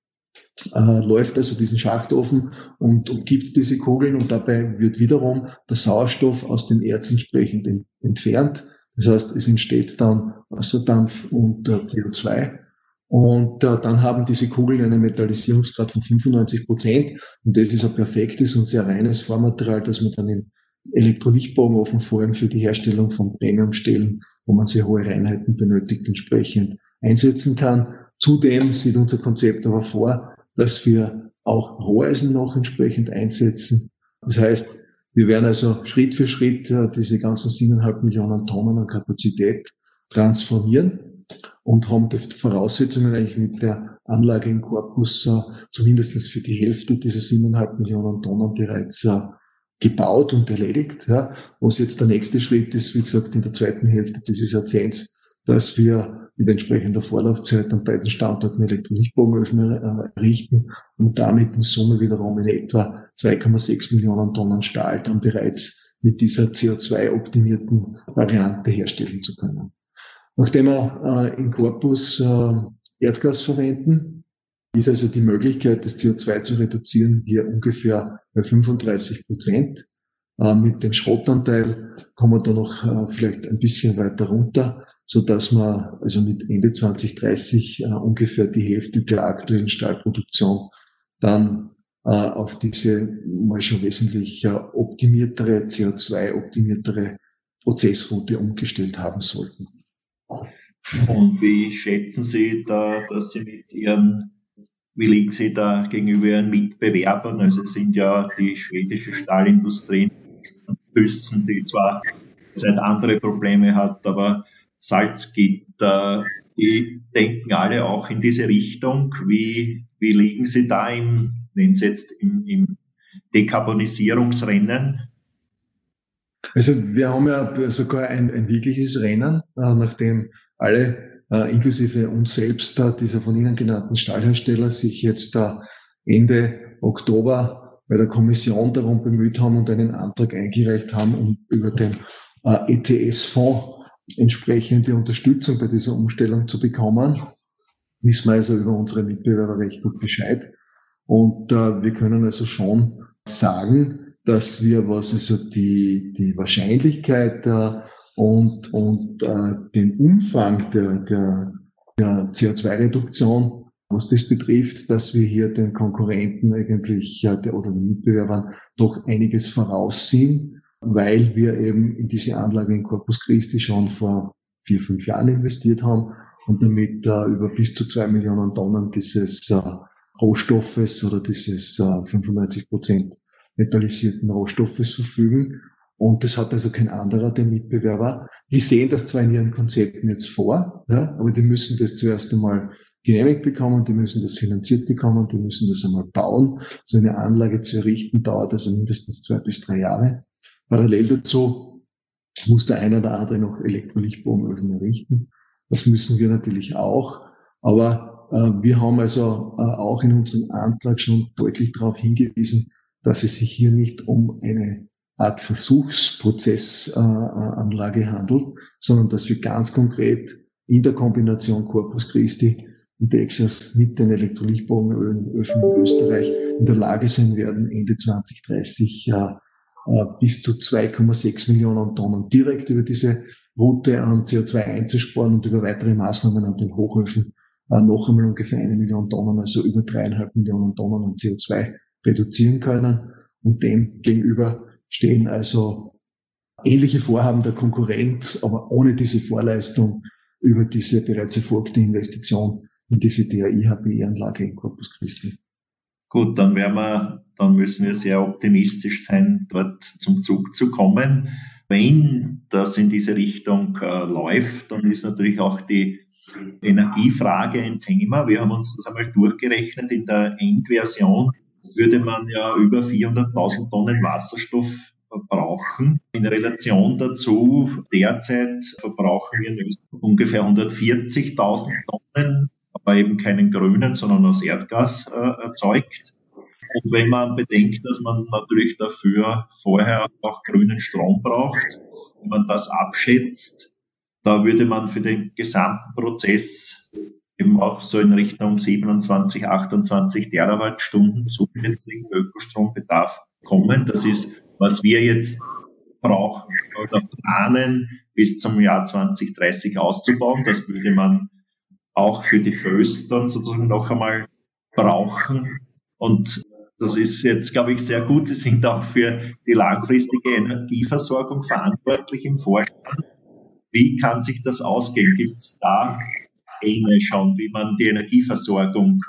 äh, läuft also diesen Schachtofen und umgibt diese Kugeln und dabei wird wiederum der Sauerstoff aus dem Erz entsprechend entfernt. Das heißt, es entsteht dann Wasserdampf und äh, CO2 und äh, dann haben diese Kugeln einen Metallisierungsgrad von 95 Prozent. Und das ist ein perfektes und sehr reines Vormaterial, das man dann im Elektrolichtbogenofen vor allem für die Herstellung von Premiumstellen, wo man sehr hohe Reinheiten benötigt, entsprechend einsetzen kann. Zudem sieht unser Konzept aber vor, dass wir auch Roheisen noch entsprechend einsetzen. Das heißt, wir werden also Schritt für Schritt äh, diese ganzen siebeneinhalb Millionen Tonnen an Kapazität transformieren und haben die Voraussetzungen eigentlich mit der Anlage im Korpus äh, zumindest für die Hälfte dieser siebeneinhalb Millionen Tonnen bereits äh, gebaut und erledigt. Was jetzt der nächste Schritt ist, wie gesagt, in der zweiten Hälfte dieses Jahrzehnts dass wir mit entsprechender Vorlaufzeit an beiden Standorten Elektrolytbogenöfen äh, errichten und damit in Summe wiederum in etwa 2,6 Millionen Tonnen Stahl dann bereits mit dieser CO2-optimierten Variante herstellen zu können. Nachdem wir äh, in Corpus äh, Erdgas verwenden, ist also die Möglichkeit, das CO2 zu reduzieren, hier ungefähr bei 35 Prozent. Äh, mit dem Schrottanteil kommen wir da noch äh, vielleicht ein bisschen weiter runter, so dass man also mit Ende 2030 äh, ungefähr die Hälfte der aktuellen Stahlproduktion dann auf diese mal schon wesentlich optimiertere, CO2-optimiertere Prozessroute umgestellt haben sollten. Und wie schätzen Sie da, dass Sie mit Ihren wie liegen Sie da gegenüber Ihren Mitbewerbern? Also sind ja die schwedische Stahlindustrie Büssen, die zwar seit andere Probleme hat, aber Salzgitter, die denken alle auch in diese Richtung. Wie, wie liegen Sie da im, nennen Sie jetzt im, im Dekarbonisierungsrennen? Also wir haben ja sogar ein, ein wirkliches Rennen, äh, nachdem alle äh, inklusive uns selbst, äh, dieser von Ihnen genannten Stahlhersteller, sich jetzt Ende Oktober bei der Kommission darum bemüht haben und einen Antrag eingereicht haben, um über den ETS-Fonds entsprechende Unterstützung bei dieser Umstellung zu bekommen. Wissen wir also über unsere Mitbewerber recht gut Bescheid. Und äh, wir können also schon sagen, dass wir, was also die, die Wahrscheinlichkeit äh, und, und äh, den Umfang der, der, der CO2-Reduktion, was das betrifft, dass wir hier den Konkurrenten eigentlich ja, der, oder den Mitbewerbern doch einiges voraussehen, weil wir eben in diese Anlage in Corpus Christi schon vor vier, fünf Jahren investiert haben und damit äh, über bis zu zwei Millionen Tonnen dieses äh, Rohstoffes oder dieses äh, 95 Prozent metallisierten Rohstoffes verfügen und das hat also kein anderer der Mitbewerber. Die sehen das zwar in ihren Konzepten jetzt vor, ja, aber die müssen das zuerst einmal genehmigt bekommen, die müssen das finanziert bekommen, die müssen das einmal bauen. So eine Anlage zu errichten dauert also mindestens zwei bis drei Jahre. Parallel dazu muss der eine oder andere noch Elektrolichtbogenöfen errichten. Das müssen wir natürlich auch. Aber äh, wir haben also äh, auch in unserem Antrag schon deutlich darauf hingewiesen, dass es sich hier nicht um eine Art Versuchsprozessanlage handelt, sondern dass wir ganz konkret in der Kombination Corpus Christi und Texas mit den Elektrolytbogenöfen in Österreich in der Lage sein werden, Ende 2030 ja, äh, bis zu 2,6 Millionen Tonnen direkt über diese Route an CO2 einzusparen und über weitere Maßnahmen an den Hochöfen äh, noch einmal ungefähr eine Million Tonnen, also über dreieinhalb Millionen Tonnen an CO2 reduzieren können. Und dem gegenüber stehen also ähnliche Vorhaben der Konkurrenz, aber ohne diese Vorleistung über diese bereits erfolgte Investition in diese DAI-HPE-Anlage in Corpus Christi. Gut, dann werden wir, dann müssen wir sehr optimistisch sein, dort zum Zug zu kommen. Wenn das in diese Richtung äh, läuft, dann ist natürlich auch die Energiefrage ein Thema. Wir haben uns das einmal durchgerechnet. In der Endversion würde man ja über 400.000 Tonnen Wasserstoff verbrauchen. In Relation dazu, derzeit verbrauchen wir ungefähr 140.000 Tonnen, aber eben keinen grünen, sondern aus Erdgas äh, erzeugt. Und wenn man bedenkt, dass man natürlich dafür vorher auch grünen Strom braucht, wenn man das abschätzt, da würde man für den gesamten Prozess eben auch so in Richtung 27, 28 Terawattstunden zusätzlichen Ökostrombedarf kommen. Das ist, was wir jetzt brauchen oder planen, bis zum Jahr 2030 auszubauen. Das würde man auch für die Föst dann sozusagen noch einmal brauchen. Und das ist jetzt, glaube ich, sehr gut. Sie sind auch für die langfristige Energieversorgung verantwortlich im Vorstand. Wie kann sich das ausgehen? Gibt es da Pläne schon, wie man die Energieversorgung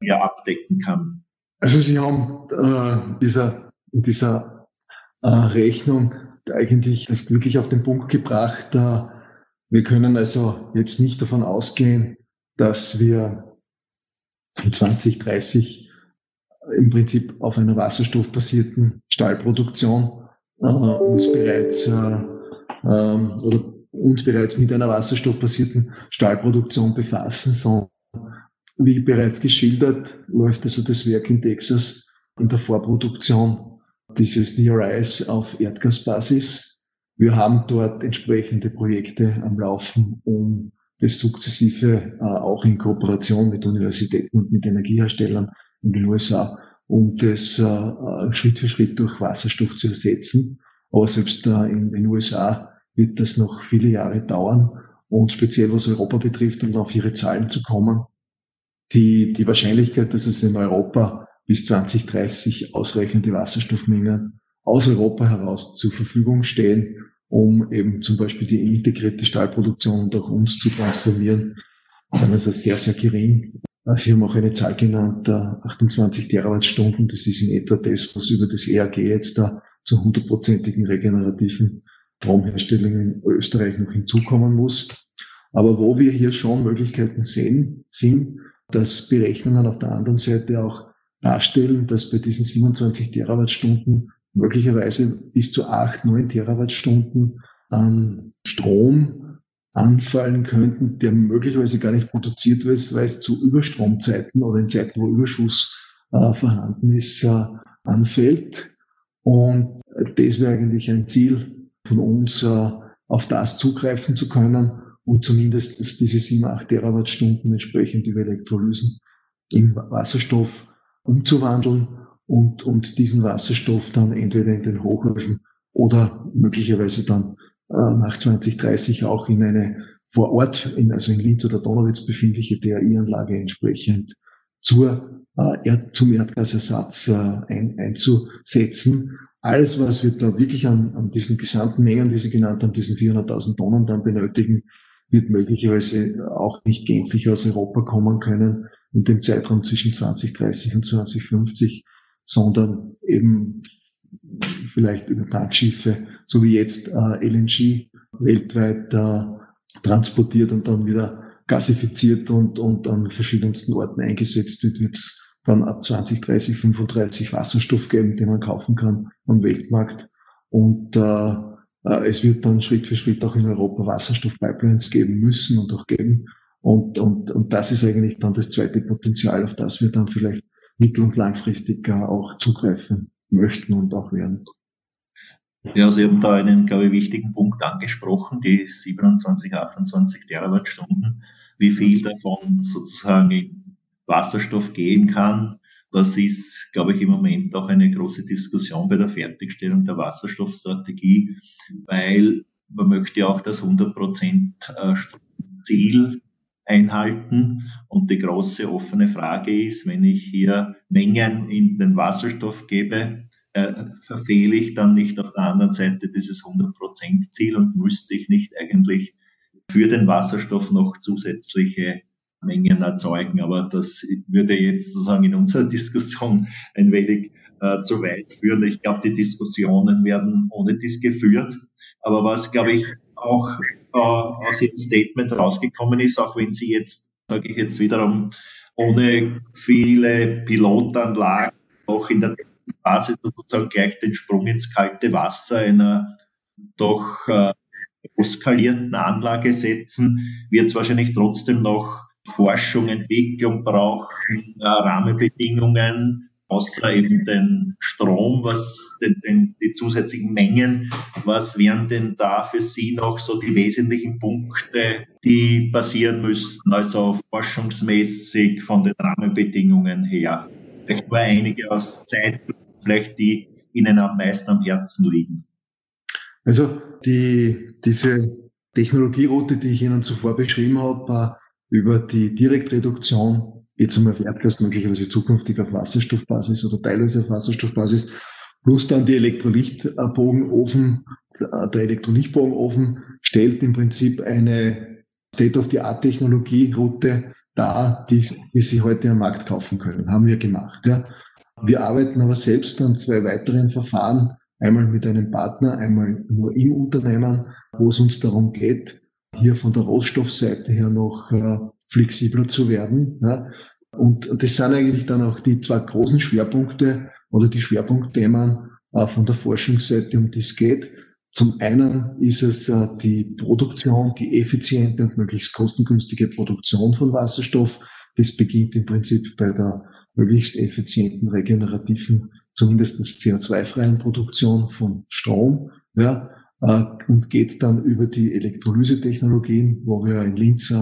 hier abdecken kann? Also Sie haben äh, dieser, in dieser äh, Rechnung eigentlich das wirklich auf den Punkt gebracht. Äh, wir können also jetzt nicht davon ausgehen, dass wir in 2030 im Prinzip auf einer wasserstoffbasierten Stahlproduktion äh, uns bereits äh, ähm, oder uns bereits mit einer wasserstoffbasierten Stahlproduktion befassen, sondern wie bereits geschildert, läuft also das Werk in Texas in der Vorproduktion dieses DRIs auf Erdgasbasis. Wir haben dort entsprechende Projekte am Laufen, um das sukzessive äh, auch in Kooperation mit Universitäten und mit Energieherstellern in den USA, um das äh, äh, Schritt für Schritt durch Wasserstoff zu ersetzen. Aber selbst äh, in den USA wird das noch viele Jahre dauern. Und speziell was Europa betrifft, um auf Ihre Zahlen zu kommen, die, die Wahrscheinlichkeit, dass es in Europa bis 2030 ausreichende Wasserstoffmengen aus Europa heraus zur Verfügung stehen, um eben zum Beispiel die integrierte Stahlproduktion auch uns zu transformieren, sind also sehr, sehr gering. Sie haben auch eine Zahl genannt, 28 Terawattstunden. Das ist in etwa das, was über das ERG jetzt da zur hundertprozentigen regenerativen Stromherstellung in Österreich noch hinzukommen muss. Aber wo wir hier schon Möglichkeiten sehen, sind, dass Berechnungen auf der anderen Seite auch darstellen, dass bei diesen 27 Terawattstunden möglicherweise bis zu 8, 9 Terawattstunden an Strom anfallen könnten, der möglicherweise gar nicht produziert wird, weil es zu Überstromzeiten oder in Zeiten, wo Überschuss äh, vorhanden ist, äh, anfällt. Und das wäre eigentlich ein Ziel von uns, äh, auf das zugreifen zu können und zumindest diese 7, 8 Terawattstunden entsprechend über Elektrolysen in Wasserstoff umzuwandeln und, und diesen Wasserstoff dann entweder in den Hochöfen oder möglicherweise dann äh, nach 2030 auch in eine vor Ort, in, also in Linz oder Donauwitz befindliche DAI-Anlage entsprechend zur, äh, Erd, zum Erdgasersatz äh, ein, einzusetzen. Alles, was wir da wirklich an, an diesen gesamten Mengen, die Sie genannt haben, diesen 400.000 Tonnen dann benötigen, wird möglicherweise auch nicht gänzlich aus Europa kommen können in dem Zeitraum zwischen 2030 und 2050, sondern eben vielleicht über Tankschiffe, so wie jetzt äh, LNG weltweit äh, transportiert und dann wieder gasifiziert und, und an verschiedensten Orten eingesetzt wird, wird es dann ab 2030, 35 Wasserstoff geben, den man kaufen kann am Weltmarkt. Und äh, äh, es wird dann Schritt für Schritt auch in Europa Wasserstoffpipelines geben müssen und auch geben. Und, und, und das ist eigentlich dann das zweite Potenzial, auf das wir dann vielleicht mittel- und langfristig auch zugreifen möchten und auch werden. Ja, Sie haben da einen, glaube ich, wichtigen Punkt angesprochen, die 27, 28 Terawattstunden, wie viel davon sozusagen in Wasserstoff gehen kann das ist, glaube ich, im Moment auch eine große Diskussion bei der Fertigstellung der Wasserstoffstrategie, weil man möchte auch das 100% äh, Ziel einhalten. Und die große offene Frage ist, wenn ich hier Mengen in den Wasserstoff gebe, äh, verfehle ich dann nicht auf der anderen Seite dieses 100% Ziel und müsste ich nicht eigentlich für den Wasserstoff noch zusätzliche Mengen erzeugen. Aber das würde jetzt sozusagen in unserer Diskussion ein wenig äh, zu weit führen. Ich glaube, die Diskussionen werden ohne dies geführt. Aber was, glaube ich, auch äh, aus Ihrem Statement rausgekommen ist, auch wenn Sie jetzt, sage ich jetzt wiederum, ohne viele Pilotanlagen auch in der Phase sozusagen gleich den Sprung ins kalte Wasser einer doch äh, Anlage setzen, wird es wahrscheinlich trotzdem noch Forschung, Entwicklung brauchen, äh, Rahmenbedingungen, außer eben den Strom, was den, den, die zusätzlichen Mengen, was wären denn da für Sie noch so die wesentlichen Punkte, die passieren müssten, also forschungsmäßig von den Rahmenbedingungen her? Vielleicht nur einige aus Zeit, vielleicht die Ihnen am meisten am Herzen liegen. Also die, diese Technologieroute, die ich Ihnen zuvor beschrieben habe, über die Direktreduktion, jetzt einmal Erdgas möglicherweise zukünftig auf Wasserstoffbasis oder teilweise auf Wasserstoffbasis, plus dann die Elektrolychtbogenofen, der Elektrolychtbogenofen stellt im Prinzip eine State-of-the-Art-Technologie-Route dar, die, die Sie heute am Markt kaufen können. Haben wir gemacht. Ja. Wir arbeiten aber selbst an zwei weiteren Verfahren, einmal mit einem Partner, einmal nur im Unternehmen, wo es uns darum geht, hier von der Rohstoffseite her noch äh, flexibler zu werden. Ja. Und, und das sind eigentlich dann auch die zwei großen Schwerpunkte oder die Schwerpunktthemen äh, von der Forschungsseite, um die es geht. Zum einen ist es äh, die Produktion, die effiziente und möglichst kostengünstige Produktion von Wasserstoff. Das beginnt im Prinzip bei der möglichst effizienten, regenerativen, zumindest CO2-freien Produktion von Strom. Ja, äh, und geht dann über die Elektrolyse-Technologien, wo wir in Linz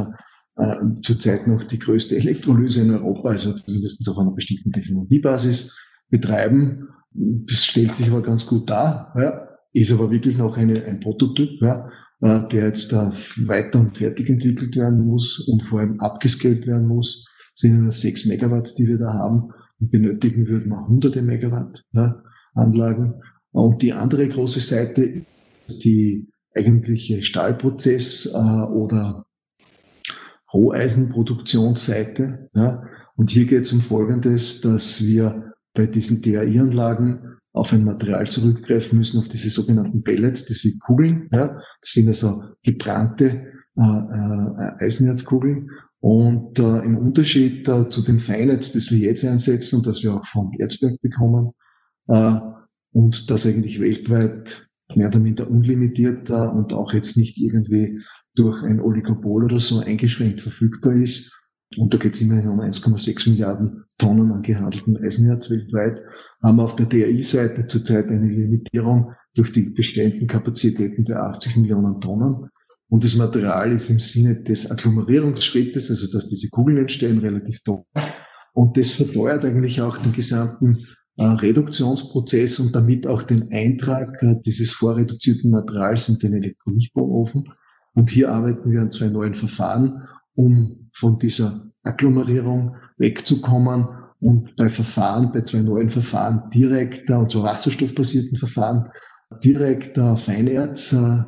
äh, zurzeit noch die größte Elektrolyse in Europa, also zumindest auf einer bestimmten Technologiebasis betreiben. Das stellt sich aber ganz gut dar, ja, ist aber wirklich noch eine, ein Prototyp, ja, äh, der jetzt da weiter und fertig entwickelt werden muss und vor allem abgescaled werden muss. Das sind nur sechs Megawatt, die wir da haben und benötigen würden wir hunderte Megawatt ja, Anlagen. Und die andere große Seite, die eigentliche Stahlprozess äh, oder Roheisenproduktionsseite. Ja. Und hier geht es um Folgendes, dass wir bei diesen DAI-Anlagen auf ein Material zurückgreifen müssen, auf diese sogenannten Pellets, diese Kugeln. Ja. Das sind also gebrannte äh, äh, Eisenerzkugeln. Und äh, im Unterschied äh, zu dem Feinetz, das wir jetzt einsetzen und das wir auch vom Erzberg bekommen, äh, und das eigentlich weltweit mehr oder minder unlimitiert äh, und auch jetzt nicht irgendwie durch ein Oligopol oder so eingeschränkt verfügbar ist. Und da geht es immerhin um 1,6 Milliarden Tonnen an gehandeltem Eisenerz weltweit. Haben wir auf der DRI-Seite zurzeit eine Limitierung durch die bestehenden Kapazitäten bei 80 Millionen Tonnen. Und das Material ist im Sinne des Agglomerierungsschrittes, also dass diese Kugeln entstehen, relativ teuer. Und das verteuert eigentlich auch den gesamten äh, Reduktionsprozess und damit auch den Eintrag äh, dieses vorreduzierten Materials in den Elektrolytbauofen. Und hier arbeiten wir an zwei neuen Verfahren, um von dieser Agglomerierung wegzukommen und bei Verfahren, bei zwei neuen Verfahren direkt, und zwar wasserstoffbasierten Verfahren, direkt Feinerz äh,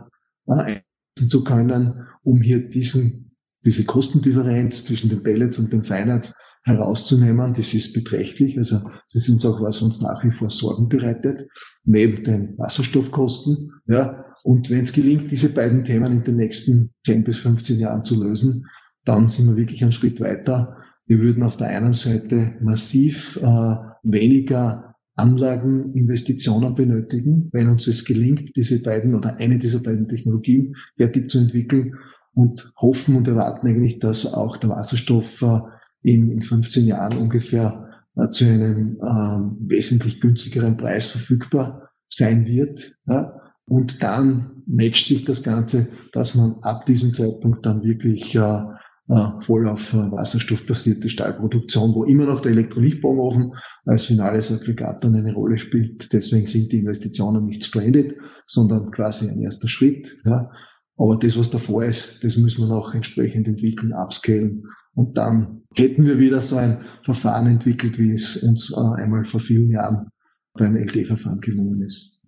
einsetzen zu können, um hier diesen, diese Kostendifferenz zwischen den Pellets und dem Feinerz herauszunehmen. Das ist beträchtlich. Also das ist uns auch was uns nach wie vor Sorgen bereitet, neben den Wasserstoffkosten. Ja. Und wenn es gelingt, diese beiden Themen in den nächsten 10 bis 15 Jahren zu lösen, dann sind wir wirklich einen Schritt weiter. Wir würden auf der einen Seite massiv äh, weniger Anlageninvestitionen benötigen, wenn uns es gelingt, diese beiden oder eine dieser beiden Technologien fertig zu entwickeln und hoffen und erwarten eigentlich, dass auch der Wasserstoff äh, in, in 15 Jahren ungefähr äh, zu einem äh, wesentlich günstigeren Preis verfügbar sein wird. Ja? Und dann matcht sich das Ganze, dass man ab diesem Zeitpunkt dann wirklich äh, äh, voll auf äh, wasserstoffbasierte Stahlproduktion, wo immer noch der Elektrolytbaumofen als finales Aggregat dann eine Rolle spielt. Deswegen sind die Investitionen nicht stranded, sondern quasi ein erster Schritt. Ja. Aber das, was davor ist, das müssen wir noch entsprechend entwickeln, upscalen und dann hätten wir wieder so ein Verfahren entwickelt, wie es uns äh, einmal vor vielen Jahren beim LD-Verfahren gelungen ist.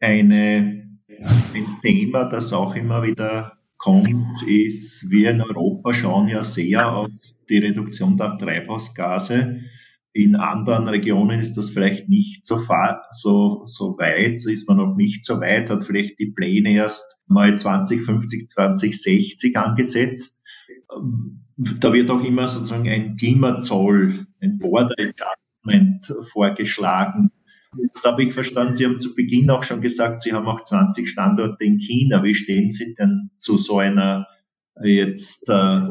Eine, ein Thema, das auch immer wieder kommt, ist, wir in Europa schauen ja sehr auf die Reduktion der Treibhausgase. In anderen Regionen ist das vielleicht nicht so, so, so weit, ist man noch nicht so weit, hat vielleicht die Pläne erst mal 2050, 2060 angesetzt da wird auch immer sozusagen ein Klimazoll, ein Border Adjustment vorgeschlagen. Jetzt habe ich verstanden, Sie haben zu Beginn auch schon gesagt, Sie haben auch 20 Standorte in China. Wie stehen Sie denn zu so einer jetzt, äh,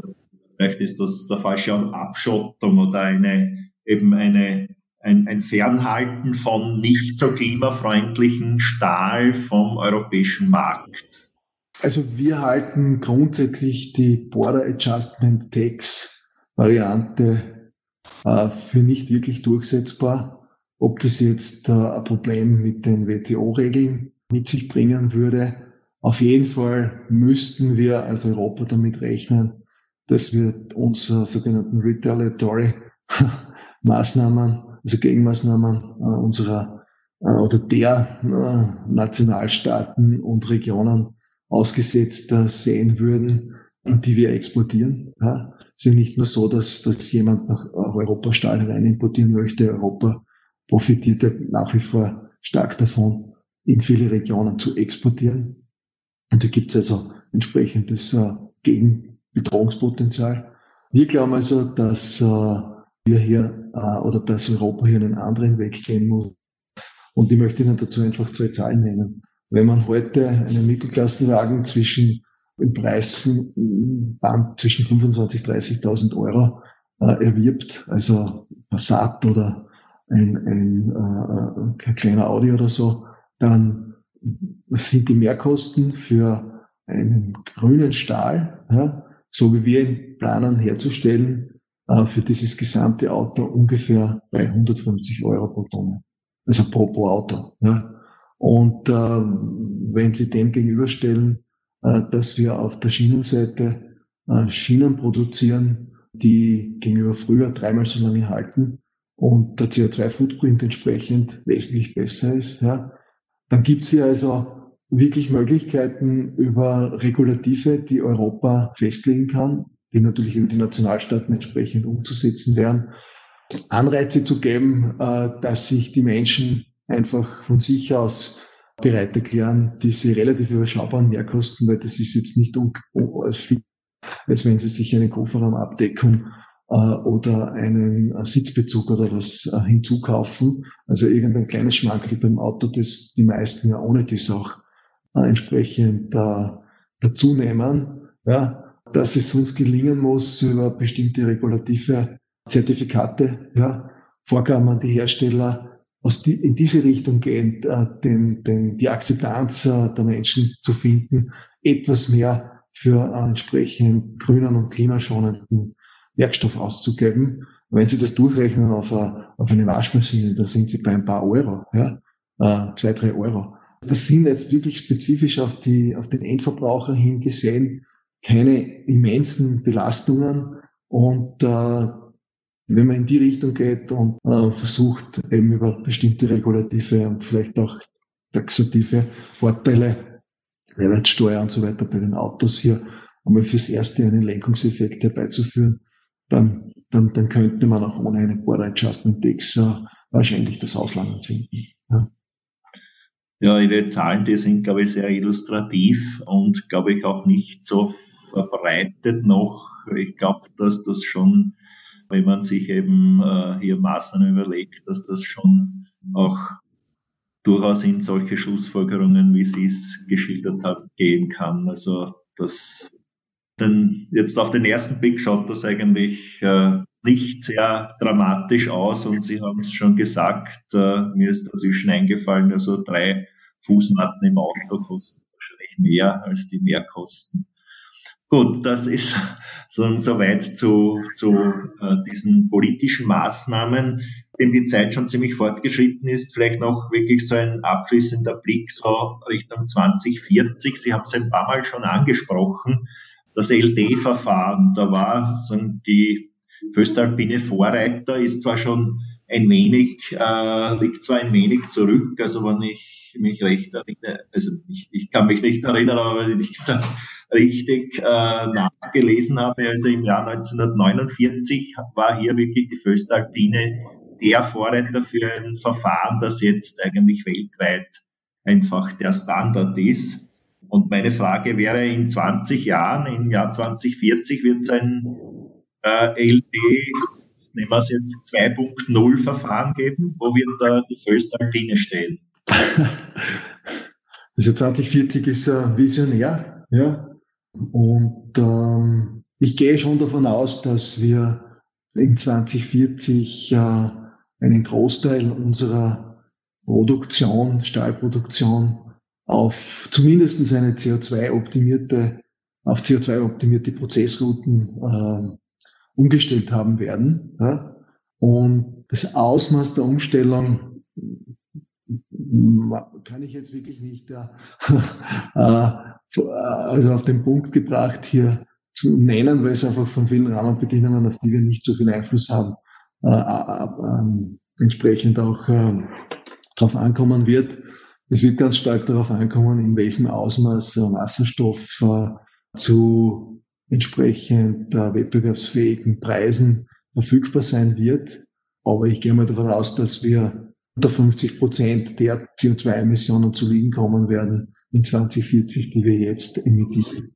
vielleicht ist das der falsche Abschottung oder eine, eben eine, ein, ein Fernhalten von nicht so klimafreundlichen Stahl vom europäischen Markt? Also wir halten grundsätzlich die Border Adjustment Tax Variante äh, für nicht wirklich durchsetzbar. Ob das jetzt äh, ein Problem mit den WTO-Regeln mit sich bringen würde. Auf jeden Fall müssten wir als Europa damit rechnen, dass wir unsere sogenannten Retaliatory Maßnahmen, also Gegenmaßnahmen äh, unserer äh, oder der Nationalstaaten und Regionen ausgesetzt sehen würden, die wir exportieren. Es ist ja nicht nur so, dass, dass jemand nach Europa Stahl rein importieren möchte. Europa profitiert ja nach wie vor stark davon, in viele Regionen zu exportieren. Und da gibt es also entsprechendes äh, Gegenbedrohungspotenzial. Wir glauben also, dass äh, wir hier äh, oder dass Europa hier einen anderen Weg gehen muss. Und ich möchte Ihnen dazu einfach zwei Zahlen nennen. wenn man heute einen Mittelklassenwagen zwischen im Preisband zwischen 25.000 30.000 Euro äh, erwirbt, also Passat oder ein, ein, äh, ein kleiner Audi oder so, dann sind die Mehrkosten für einen grünen Stahl, ja, so wie wir ihn planen herzustellen, äh, für dieses gesamte Auto ungefähr bei 150 Euro pro Tonne. Also pro, pro Auto. Ja. Und äh, wenn Sie dem gegenüberstellen, äh, dass wir auf der Schienenseite äh, Schienen produzieren, die gegenüber früher dreimal so lange halten und der CO2-Footprint entsprechend wesentlich besser ist, ja, dann gibt es hier also wirklich Möglichkeiten über Regulative, die Europa festlegen kann, die natürlich über die Nationalstaaten entsprechend umzusetzen wären, Anreize zu geben, äh, dass sich die Menschen einfach von sich aus bereit erklären, diese relativ überschaubaren Mehrkosten, weil das ist jetzt nicht viel, als wenn sie sich eine Kofferraumabdeckung oder einen äh, Sitzbezug oder was äh, hinzukaufen. Also irgendein kleines Schmankerl beim Auto, das die meisten ja ohne das auch äh, entsprechend äh, dazu nehmen. Ja, dass es uns gelingen muss, über bestimmte regulative Zertifikate, ja, Vorgaben an die Hersteller aus die, in diese Richtung gehend, äh, den, den, die Akzeptanz äh, der Menschen zu finden, etwas mehr für äh, entsprechend grünen und klimaschonenden Werkstoff auszugeben. Wenn Sie das durchrechnen auf, eine, auf eine Waschmaschine, da sind Sie bei ein paar Euro, ja, äh, zwei, drei Euro. Das sind jetzt wirklich spezifisch auf, die, auf den Endverbraucher hingesehen keine immensen Belastungen und äh, wenn man in die Richtung geht und äh, versucht, eben über bestimmte regulative und vielleicht auch taxative Vorteile, Mehrwertsteuer und so weiter bei den Autos hier einmal fürs Erste einen Lenkungseffekt herbeizuführen, dann, dann, dann könnte man auch ohne einen Border Adjustment Tax äh, wahrscheinlich das Ausland finden. Ja. Ja, Ihre Zahlen, die sind, glaube ich, sehr illustrativ und, glaube ich, auch nicht so verbreitet noch. Ich glaube, dass das schon, wenn man sich eben äh, hier Maßnahmen überlegt, dass das schon auch durchaus in solche Schlussfolgerungen, wie Sie es geschildert haben, gehen kann. Also das denn jetzt auf den ersten Blick schaut das eigentlich äh, nicht sehr dramatisch aus und Sie haben es schon gesagt, äh, mir ist dazwischen eingefallen, also drei Fußmatten im Auto kosten wahrscheinlich mehr als die Mehrkosten. Gut, das ist so, soweit zu, zu äh, diesen politischen Maßnahmen, dem die Zeit schon ziemlich fortgeschritten ist. Vielleicht noch wirklich so ein abschließender Blick so Richtung 2040. Sie haben es ein paar Mal schon angesprochen. Das LD-Verfahren, da war so die Föstalpine Vorreiter, ist zwar schon ein wenig, äh, liegt zwar ein wenig zurück, also wenn ich mich recht erinnere, also ich, ich kann mich nicht erinnern, aber wenn ich das richtig äh, nachgelesen habe, also im Jahr 1949 war hier wirklich die Föstalpine der Vorreiter für ein Verfahren, das jetzt eigentlich weltweit einfach der Standard ist. Und meine Frage wäre, in 20 Jahren, im Jahr 2040 wird es ein äh, LD nehmen wir es jetzt 2.0 Verfahren geben, wo wird da die Föstalpine stehen? Also 2040 ist äh, visionär, ja. Und ähm, ich gehe schon davon aus, dass wir in 2040 äh, einen Großteil unserer Produktion, Stahlproduktion auf zumindest eine CO2-optimierte, auf CO2-optimierte Prozessrouten äh, umgestellt haben werden. Ja? Und das Ausmaß der Umstellung kann ich jetzt wirklich nicht äh, also auf den Punkt gebracht hier zu nennen, weil es einfach von vielen Rahmenbedingungen, auf die wir nicht so viel Einfluss haben, äh, äh, äh, entsprechend auch äh, darauf ankommen wird. Es wird ganz stark darauf ankommen, in welchem Ausmaß Wasserstoff äh, zu entsprechend äh, wettbewerbsfähigen Preisen verfügbar sein wird. Aber ich gehe mal davon aus, dass wir unter 50 Prozent der CO2-Emissionen zu liegen kommen werden in 2040, die wir jetzt emittieren.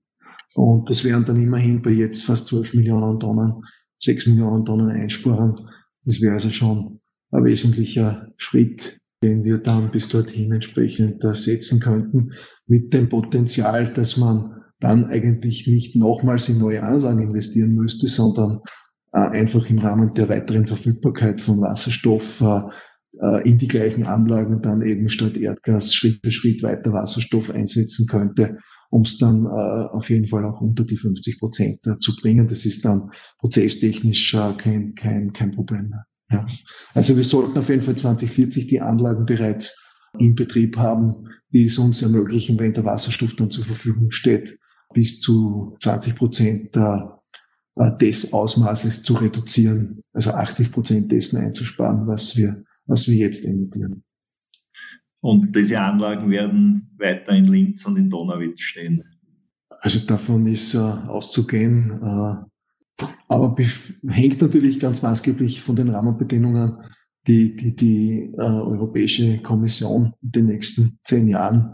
Und das wären dann immerhin bei jetzt fast 12 Millionen Tonnen, 6 Millionen Tonnen Einsparen. Das wäre also schon ein wesentlicher Schritt, den wir dann bis dorthin entsprechend setzen könnten, mit dem Potenzial, dass man dann eigentlich nicht nochmals in neue Anlagen investieren müsste, sondern äh, einfach im Rahmen der weiteren Verfügbarkeit von Wasserstoff äh, äh, in die gleichen Anlagen dann eben statt Erdgas Schritt für Schritt weiter Wasserstoff einsetzen könnte, um es dann auf jeden Fall auch unter die 50 Prozent zu bringen. Das ist dann prozesstechnisch kein, kein, kein Problem mehr. Ja. Also wir sollten auf jeden Fall 2040 die Anlagen bereits in Betrieb haben, die es uns ermöglichen, wenn der Wasserstoff dann zur Verfügung steht, bis zu 20 Prozent des Ausmaßes zu reduzieren, also 80 Prozent dessen einzusparen, was wir, was wir jetzt emittieren. Und diese Anlagen werden weiter in Linz und in Donauwitz stehen. Also davon ist äh, auszugehen, äh, aber hängt natürlich ganz maßgeblich von den Rahmenbedingungen, die die, die äh, Europäische Kommission in den nächsten zehn Jahren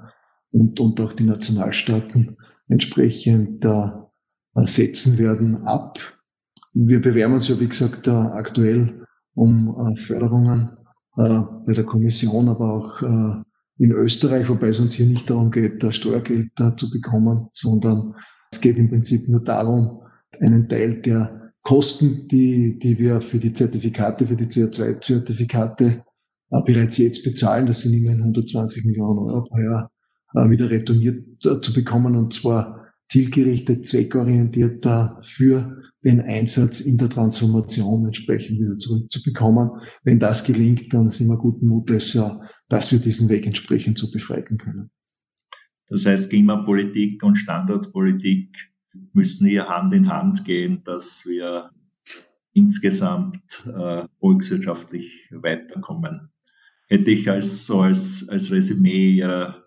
und, und auch die Nationalstaaten entsprechend äh, setzen werden, ab. Wir bewerben uns ja, wie gesagt, äh, aktuell um äh, Förderungen äh, bei der Kommission, aber auch äh, in Österreich, wobei es uns hier nicht darum geht, Steuergeld zu bekommen, sondern es geht im Prinzip nur darum, einen Teil der Kosten, die, die wir für die Zertifikate, für die CO2-Zertifikate äh, bereits jetzt bezahlen, das sind immerhin 120 Millionen Euro pro Jahr, äh, wieder retourniert äh, zu bekommen und zwar zielgerichtet, zweckorientiert für den Einsatz in der Transformation entsprechend wieder zurückzubekommen. Wenn das gelingt, dann sind wir guten Mutes, dass wir diesen Weg entsprechend so beschreiten können. Das heißt, Klimapolitik und Standortpolitik müssen hier Hand in Hand gehen, dass wir insgesamt äh, volkswirtschaftlich weiterkommen. Hätte ich als so als, als Resümee Ihrer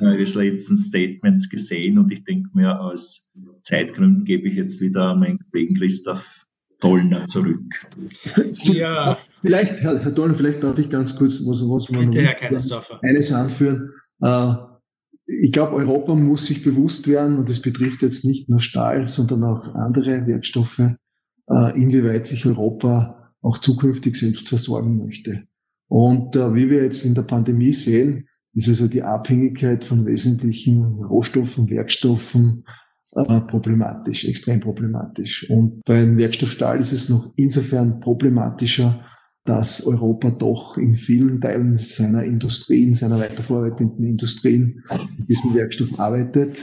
Ihres letzten Statements gesehen und ich denke mir, aus Zeitgründen gebe ich jetzt wieder meinen Kollegen Christoph Dollner zurück. Ja. Vielleicht, Herr, Herr Dollner, vielleicht darf ich ganz kurz was, was man Bitte, Herr eines anführen. Äh, ich glaube, Europa muss sich bewusst werden, und das betrifft jetzt nicht nur Stahl, sondern auch andere Werkstoffe, äh, inwieweit sich Europa auch zukünftig selbst versorgen möchte. Und äh, wie wir jetzt in der Pandemie sehen, ist also die Abhängigkeit von wesentlichen Rohstoffen, Werkstoffen äh, problematisch, extrem problematisch. Und beim Werkstoff Stahl ist es noch insofern problematischer, dass Europa doch in vielen Teilen seiner Industrien, seiner weiterverarbeitenden Industrien mit diesem Werkstoff arbeitet.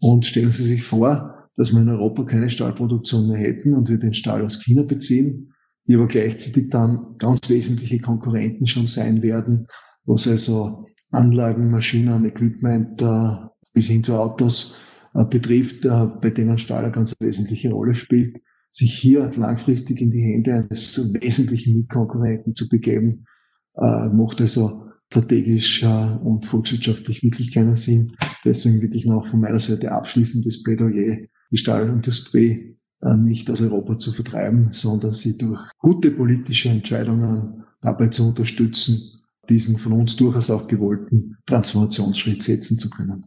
Und stellen Sie sich vor, dass wir in Europa keine Stahlproduktion mehr hätten und wir den Stahl aus China beziehen, die aber gleichzeitig dann ganz wesentliche Konkurrenten schon sein werden, was also Anlagen, Maschinen, Equipment äh, bis hin zu Autos äh, betrifft, äh, bei denen Stahl eine ganz wesentliche Rolle spielt, sich hier langfristig in die Hände eines wesentlichen Mitkonkurrenten zu begeben, äh, macht also strategisch äh, und volkswirtschaftlich wirklich keinen Sinn. Deswegen würde ich noch von meiner Seite abschließend das Plädoyer, die Stahlindustrie äh, nicht aus Europa zu vertreiben, sondern sie durch gute politische Entscheidungen dabei zu unterstützen, diesen von uns durchaus auch gewollten Transformationsschritt setzen zu können.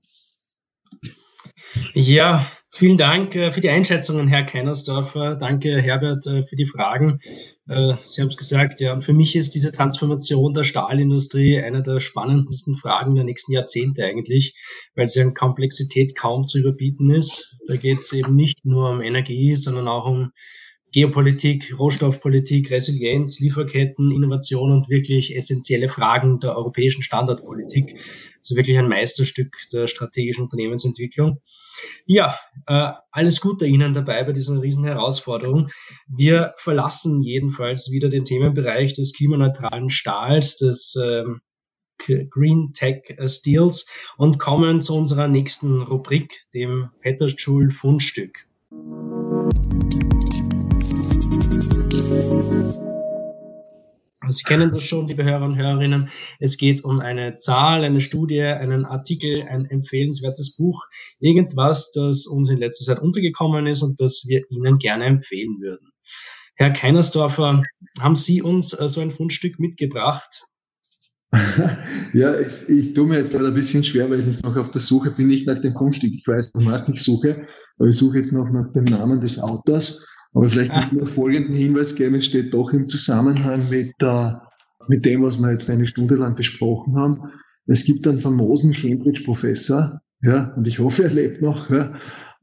Ja, vielen Dank äh, für die Einschätzungen, Herr Keinersdorfer. Danke, Herbert, äh, für die Fragen. Äh, Sie haben es gesagt, ja, für mich ist diese Transformation der Stahlindustrie eine der spannendsten Fragen der nächsten Jahrzehnte eigentlich, weil sie an Komplexität kaum zu überbieten ist. Da geht es eben nicht nur um Energie, sondern auch um Geopolitik, Rohstoffpolitik, Resilienz, Lieferketten, Innovation und wirklich essentielle Fragen der europäischen Standardpolitik. Also wirklich ein Meisterstück der strategischen Unternehmensentwicklung. Ja, äh, alles Gute Ihnen dabei bei dieser riesen Herausforderung. Wir verlassen jedenfalls wieder den Themenbereich des klimaneutralen Stahls, des ähm, Green Tech Steels und kommen zu unserer nächsten Rubrik, dem Petterschul Fundstück. Sie kennen das schon, liebe Hörer und Hörerinnen. Es geht um eine Zahl, eine Studie, einen Artikel, ein empfehlenswertes Buch, irgendwas, das uns in letzter Zeit untergekommen ist und das wir Ihnen gerne empfehlen würden. Herr Keinersdorfer, haben Sie uns äh, so ein Fundstück mitgebracht? ja, ich, ich tue mir jetzt gerade ein bisschen schwer, weil ich noch auf der Suche bin, nicht nach dem Fundstück. Ich weiß, wonach ich suche, aber ich suche jetzt noch nach dem Namen des Autors. Aber vielleicht ah. noch folgenden Hinweis geben, es steht doch im Zusammenhang mit der mit dem, was wir jetzt eine Stunde lang besprochen haben. Es gibt einen famosen Cambridge-Professor, ja, und ich hoffe, er lebt noch, ja,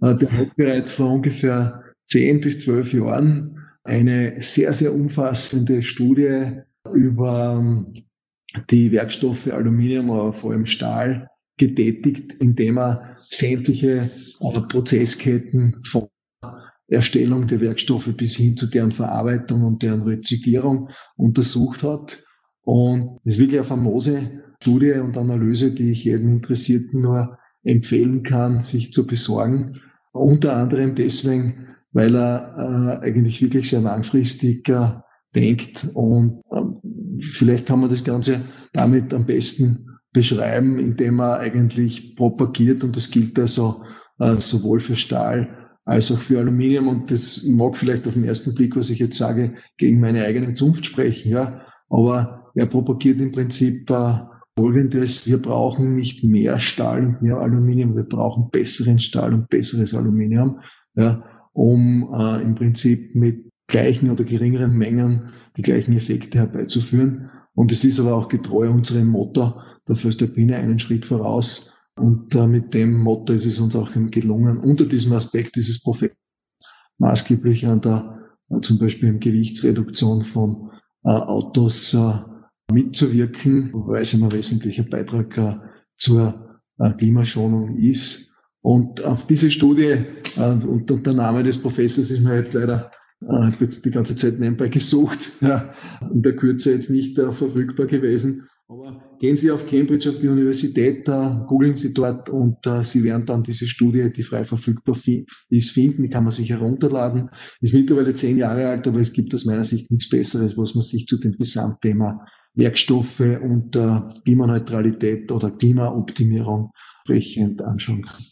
äh, der hat bereits vor ungefähr zehn bis zwölf Jahren eine sehr, sehr umfassende Studie über ähm, die Werkstoffe Aluminium, aber vor allem Stahl getätigt, indem er sämtliche äh, Prozessketten von Erstellung der Werkstoffe bis hin zu deren Verarbeitung und deren Rezyklierung untersucht hat. Und das ist wirklich eine famose Studie und Analyse, die ich jedem Interessierten nur empfehlen kann, sich zu besorgen. Unter anderem deswegen, weil er äh, eigentlich wirklich sehr langfristig äh, denkt und äh, vielleicht kann man das Ganze damit am besten beschreiben, indem er eigentlich propagiert und das gilt also äh, sowohl für Stahl als auch für Aluminium und das mag vielleicht auf den ersten Blick, was ich jetzt sage, gegen meine eigene Zunft sprechen, ja, aber er propagiert im Prinzip äh, Folgendes, wir brauchen nicht mehr Stahl und mehr Aluminium, wir brauchen besseren Stahl und besseres Aluminium, ja, um äh, im Prinzip mit gleichen oder geringeren Mengen die gleichen Effekte herbeizuführen. Und es ist aber auch getreu unserem Motto, der Föstalpine einen Schritt voraus. Und äh, mit dem Motto ist es uns auch gelungen, unter diesem Aspekt dieses Propheten maßgeblich an der, äh, zum Beispiel in Gewichtsreduktion von äh, Autos äh, mitzuwirken, weil es ein wesentlicher Beitrag äh, zur äh, Klimaschonung ist. Und auf diese Studie und, und der Name des Professors ist mir jetzt leider ich habe jetzt die ganze Zeit nebenbei gesucht, ja, in der Kürze jetzt nicht verfügbar gewesen. Aber gehen Sie auf Cambridge, auf die Universität, äh, googeln Sie dort und äh, Sie werden dann diese Studie, die frei verfügbar fi ist, finden. Die kann man sich herunterladen. Ist mittlerweile zehn Jahre alt, aber es gibt aus meiner Sicht nichts Besseres, was man sich zu dem Gesamtthema Werkstoffe und äh, Klimaneutralität oder Klimaoptimierung sprechend anschauen kann.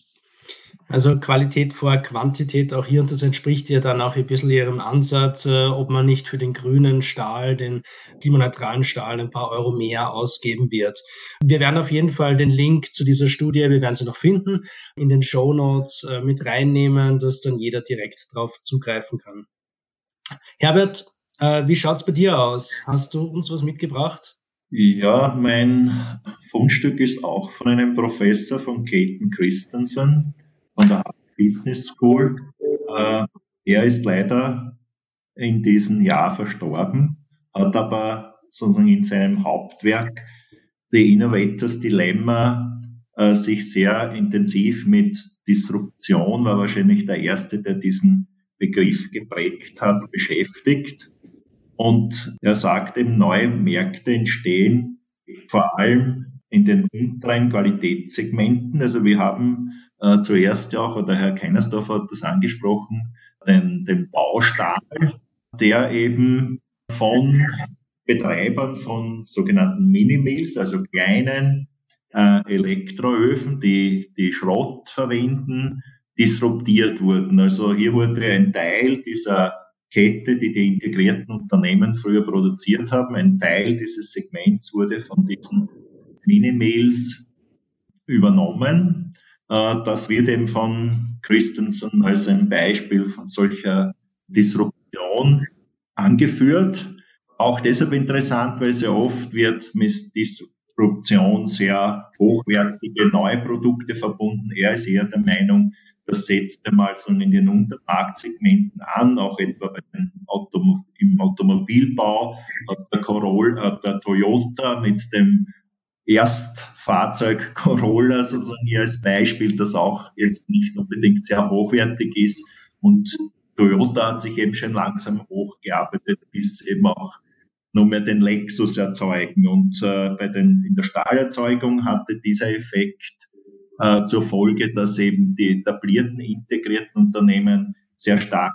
Also Qualität vor Quantität auch hier und das entspricht ja dann auch ein bisschen Ihrem Ansatz, äh, ob man nicht für den grünen Stahl, den klimaneutralen Stahl ein paar Euro mehr ausgeben wird. Wir werden auf jeden Fall den Link zu dieser Studie, wir werden sie noch finden, in den Show Notes äh, mit reinnehmen, dass dann jeder direkt darauf zugreifen kann. Herbert, äh, wie schaut's bei dir aus? Hast du uns was mitgebracht? Ja, mein Fundstück ist auch von einem Professor von Caton Christensen von der Business School. Äh, er ist leider in diesem Jahr verstorben, hat aber sozusagen in seinem Hauptwerk The Innovators Dilemma äh, sich sehr intensiv mit Disruption, war wahrscheinlich der erste, der diesen Begriff geprägt hat, beschäftigt. Und er sagt eben, neue Märkte entstehen vor allem in den unteren Qualitätssegmenten. Also wir haben äh, zuerst ja auch, oder Herr Keinersdorf hat das angesprochen, den, den Baustahl, der eben von Betreibern von sogenannten Minimills, also kleinen äh, Elektroöfen, die, die Schrott verwenden, disruptiert wurden. Also hier wurde ein Teil dieser Kette, die die integrierten Unternehmen früher produziert haben, ein Teil dieses Segments wurde von diesen Minimills übernommen äh, das wird eben von Christensen als ein Beispiel von solcher Disruption angeführt. Auch deshalb interessant, weil sehr oft wird mit Disruption sehr hochwertige neue Produkte verbunden. Er ist eher der Meinung, das setzt einmal so in den Untermarktsegmenten an, auch etwa Autom im Automobilbau der Corolla, hat der Toyota mit dem Erstfahrzeug Corolla sozusagen hier als Beispiel, das auch jetzt nicht unbedingt sehr hochwertig ist. Und Toyota hat sich eben schon langsam hochgearbeitet, bis eben auch nur mehr den Lexus erzeugen. Und äh, bei den, in der Stahlerzeugung hatte dieser Effekt äh, zur Folge, dass eben die etablierten integrierten Unternehmen sehr stark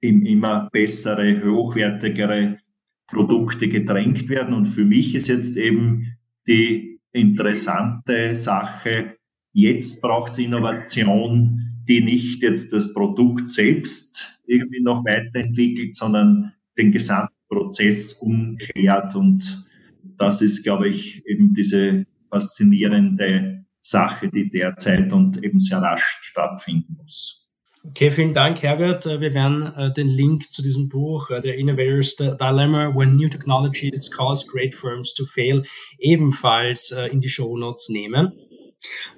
in immer bessere, hochwertigere Produkte gedrängt werden. Und für mich ist jetzt eben die interessante Sache. Jetzt braucht es Innovation, die nicht jetzt das Produkt selbst irgendwie noch weiterentwickelt, sondern den gesamten Prozess umkehrt. Und das ist, glaube ich, eben diese faszinierende Sache, die derzeit und eben sehr rasch stattfinden muss. Okay, vielen Dank, Herbert. Äh, wir werden äh, den Link zu diesem Buch, äh, The Innovator's Dilemma, When New Technologies Cause Great Firms to Fail, ebenfalls in die Show Notes nehmen.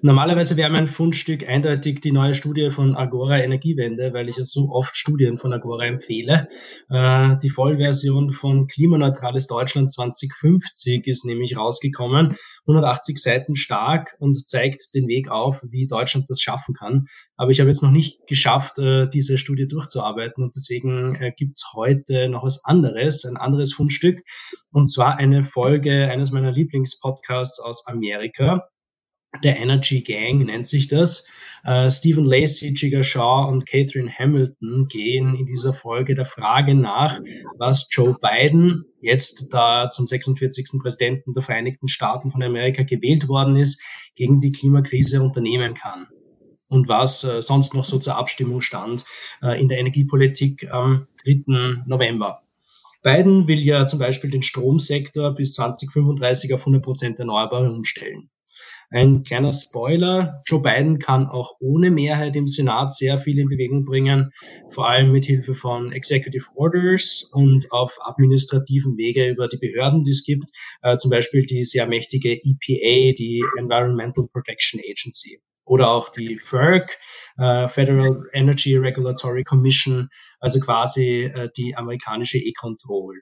Normalerweise wäre mein Fundstück eindeutig die neue Studie von Agora Energiewende, weil ich ja so oft Studien von Agora empfehle. Äh, die Vollversion von Klimaneutrales Deutschland 2050 ist nämlich rausgekommen, 180 Seiten stark und zeigt den Weg auf, wie Deutschland das schaffen kann. Aber ich habe jetzt noch nicht geschafft, äh, diese Studie durchzuarbeiten und deswegen äh, gibt's heute noch was anderes, ein anderes Fundstück und zwar eine Folge eines meiner Lieblingspodcasts aus Amerika der Energy Gang nennt sich das. Uh, Stephen Lacey, Jigar Shaw und Catherine Hamilton gehen in dieser Folge der Frage nach, was Joe Biden jetzt da zum 46. Präsidenten der Vereinigten Staaten von Amerika gewählt worden ist, gegen die Klimakrise unternehmen kann. Und was uh, sonst noch so zur Abstimmung stand uh, in der Energiepolitik am 3. November. Biden will ja zum Beispiel den Stromsektor bis 2035 auf 100 Prozent Erneuerbare umstellen. Ein kleiner Spoiler, Joe Biden kann auch ohne Mehrheit im Senat sehr viel in Bewegung bringen, vor allem mit Hilfe von Executive Orders und auf administrativen Wege über die Behörden, die es gibt, äh, zum Beispiel die sehr mächtige EPA, die Environmental Protection Agency. Oder auch die FERC, äh, Federal Energy Regulatory Commission, also quasi äh, die amerikanische E-Control.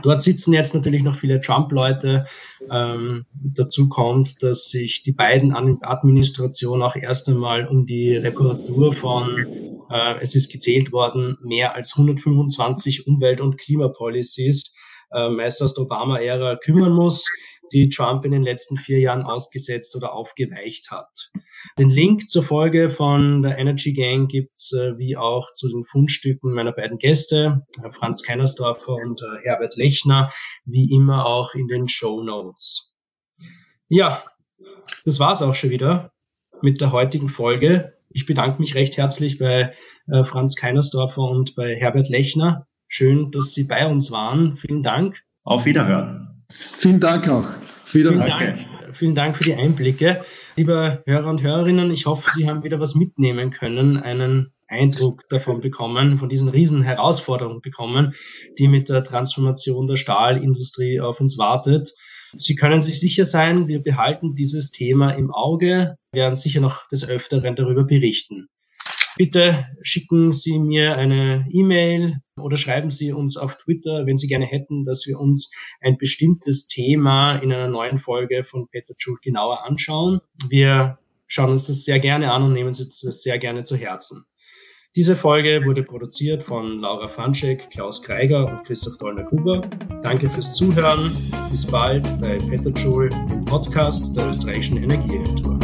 Dort sitzen jetzt natürlich noch viele Trump-Leute. Ähm, dazu kommt, dass sich die beiden Administrationen auch erst einmal um die Reparatur von, äh, es ist gezählt worden, mehr als 125 Umwelt- und Klimapolicies, äh, meist aus der Obama-Ära, kümmern muss die Trump in den letzten vier Jahren ausgesetzt oder aufgeweicht hat. Den Link zur Folge von der Energy Gang gibt's äh, wie auch zu den Fundstücken meiner beiden Gäste, äh, Franz Keinersdorfer und äh, Herbert Lechner, wie immer auch in den Show Notes. Ja, das war's auch schon wieder mit der heutigen Folge. Ich bedanke mich recht herzlich bei äh, Franz Keinersdorfer und bei Herbert Lechner. Schön, dass Sie bei uns waren. Vielen Dank. Auf Wiederhören. Vielen Dank auch. Vielen Dank, vielen Dank für die Einblicke. Liebe Hörer und Hörerinnen, ich hoffe, Sie haben wieder was mitnehmen können, einen Eindruck davon bekommen, von diesen riesen Herausforderungen bekommen, die mit der Transformation der Stahlindustrie auf uns wartet. Sie können sich sicher sein, wir behalten dieses Thema im Auge, werden sicher noch des Öfteren darüber berichten. Bitte schicken Sie mir eine E-Mail oder schreiben Sie uns auf Twitter, wenn Sie gerne hätten, dass wir uns ein bestimmtes Thema in einer neuen Folge von Peter Schul genauer anschauen. Wir schauen uns das sehr gerne an und nehmen uns das sehr gerne zu Herzen. Diese Folge wurde produziert von Laura Franschek, Klaus Kreiger und Christoph Dollner-Gruber. Danke fürs Zuhören. Bis bald bei Peter Schul, dem Podcast der österreichischen Energieagentur.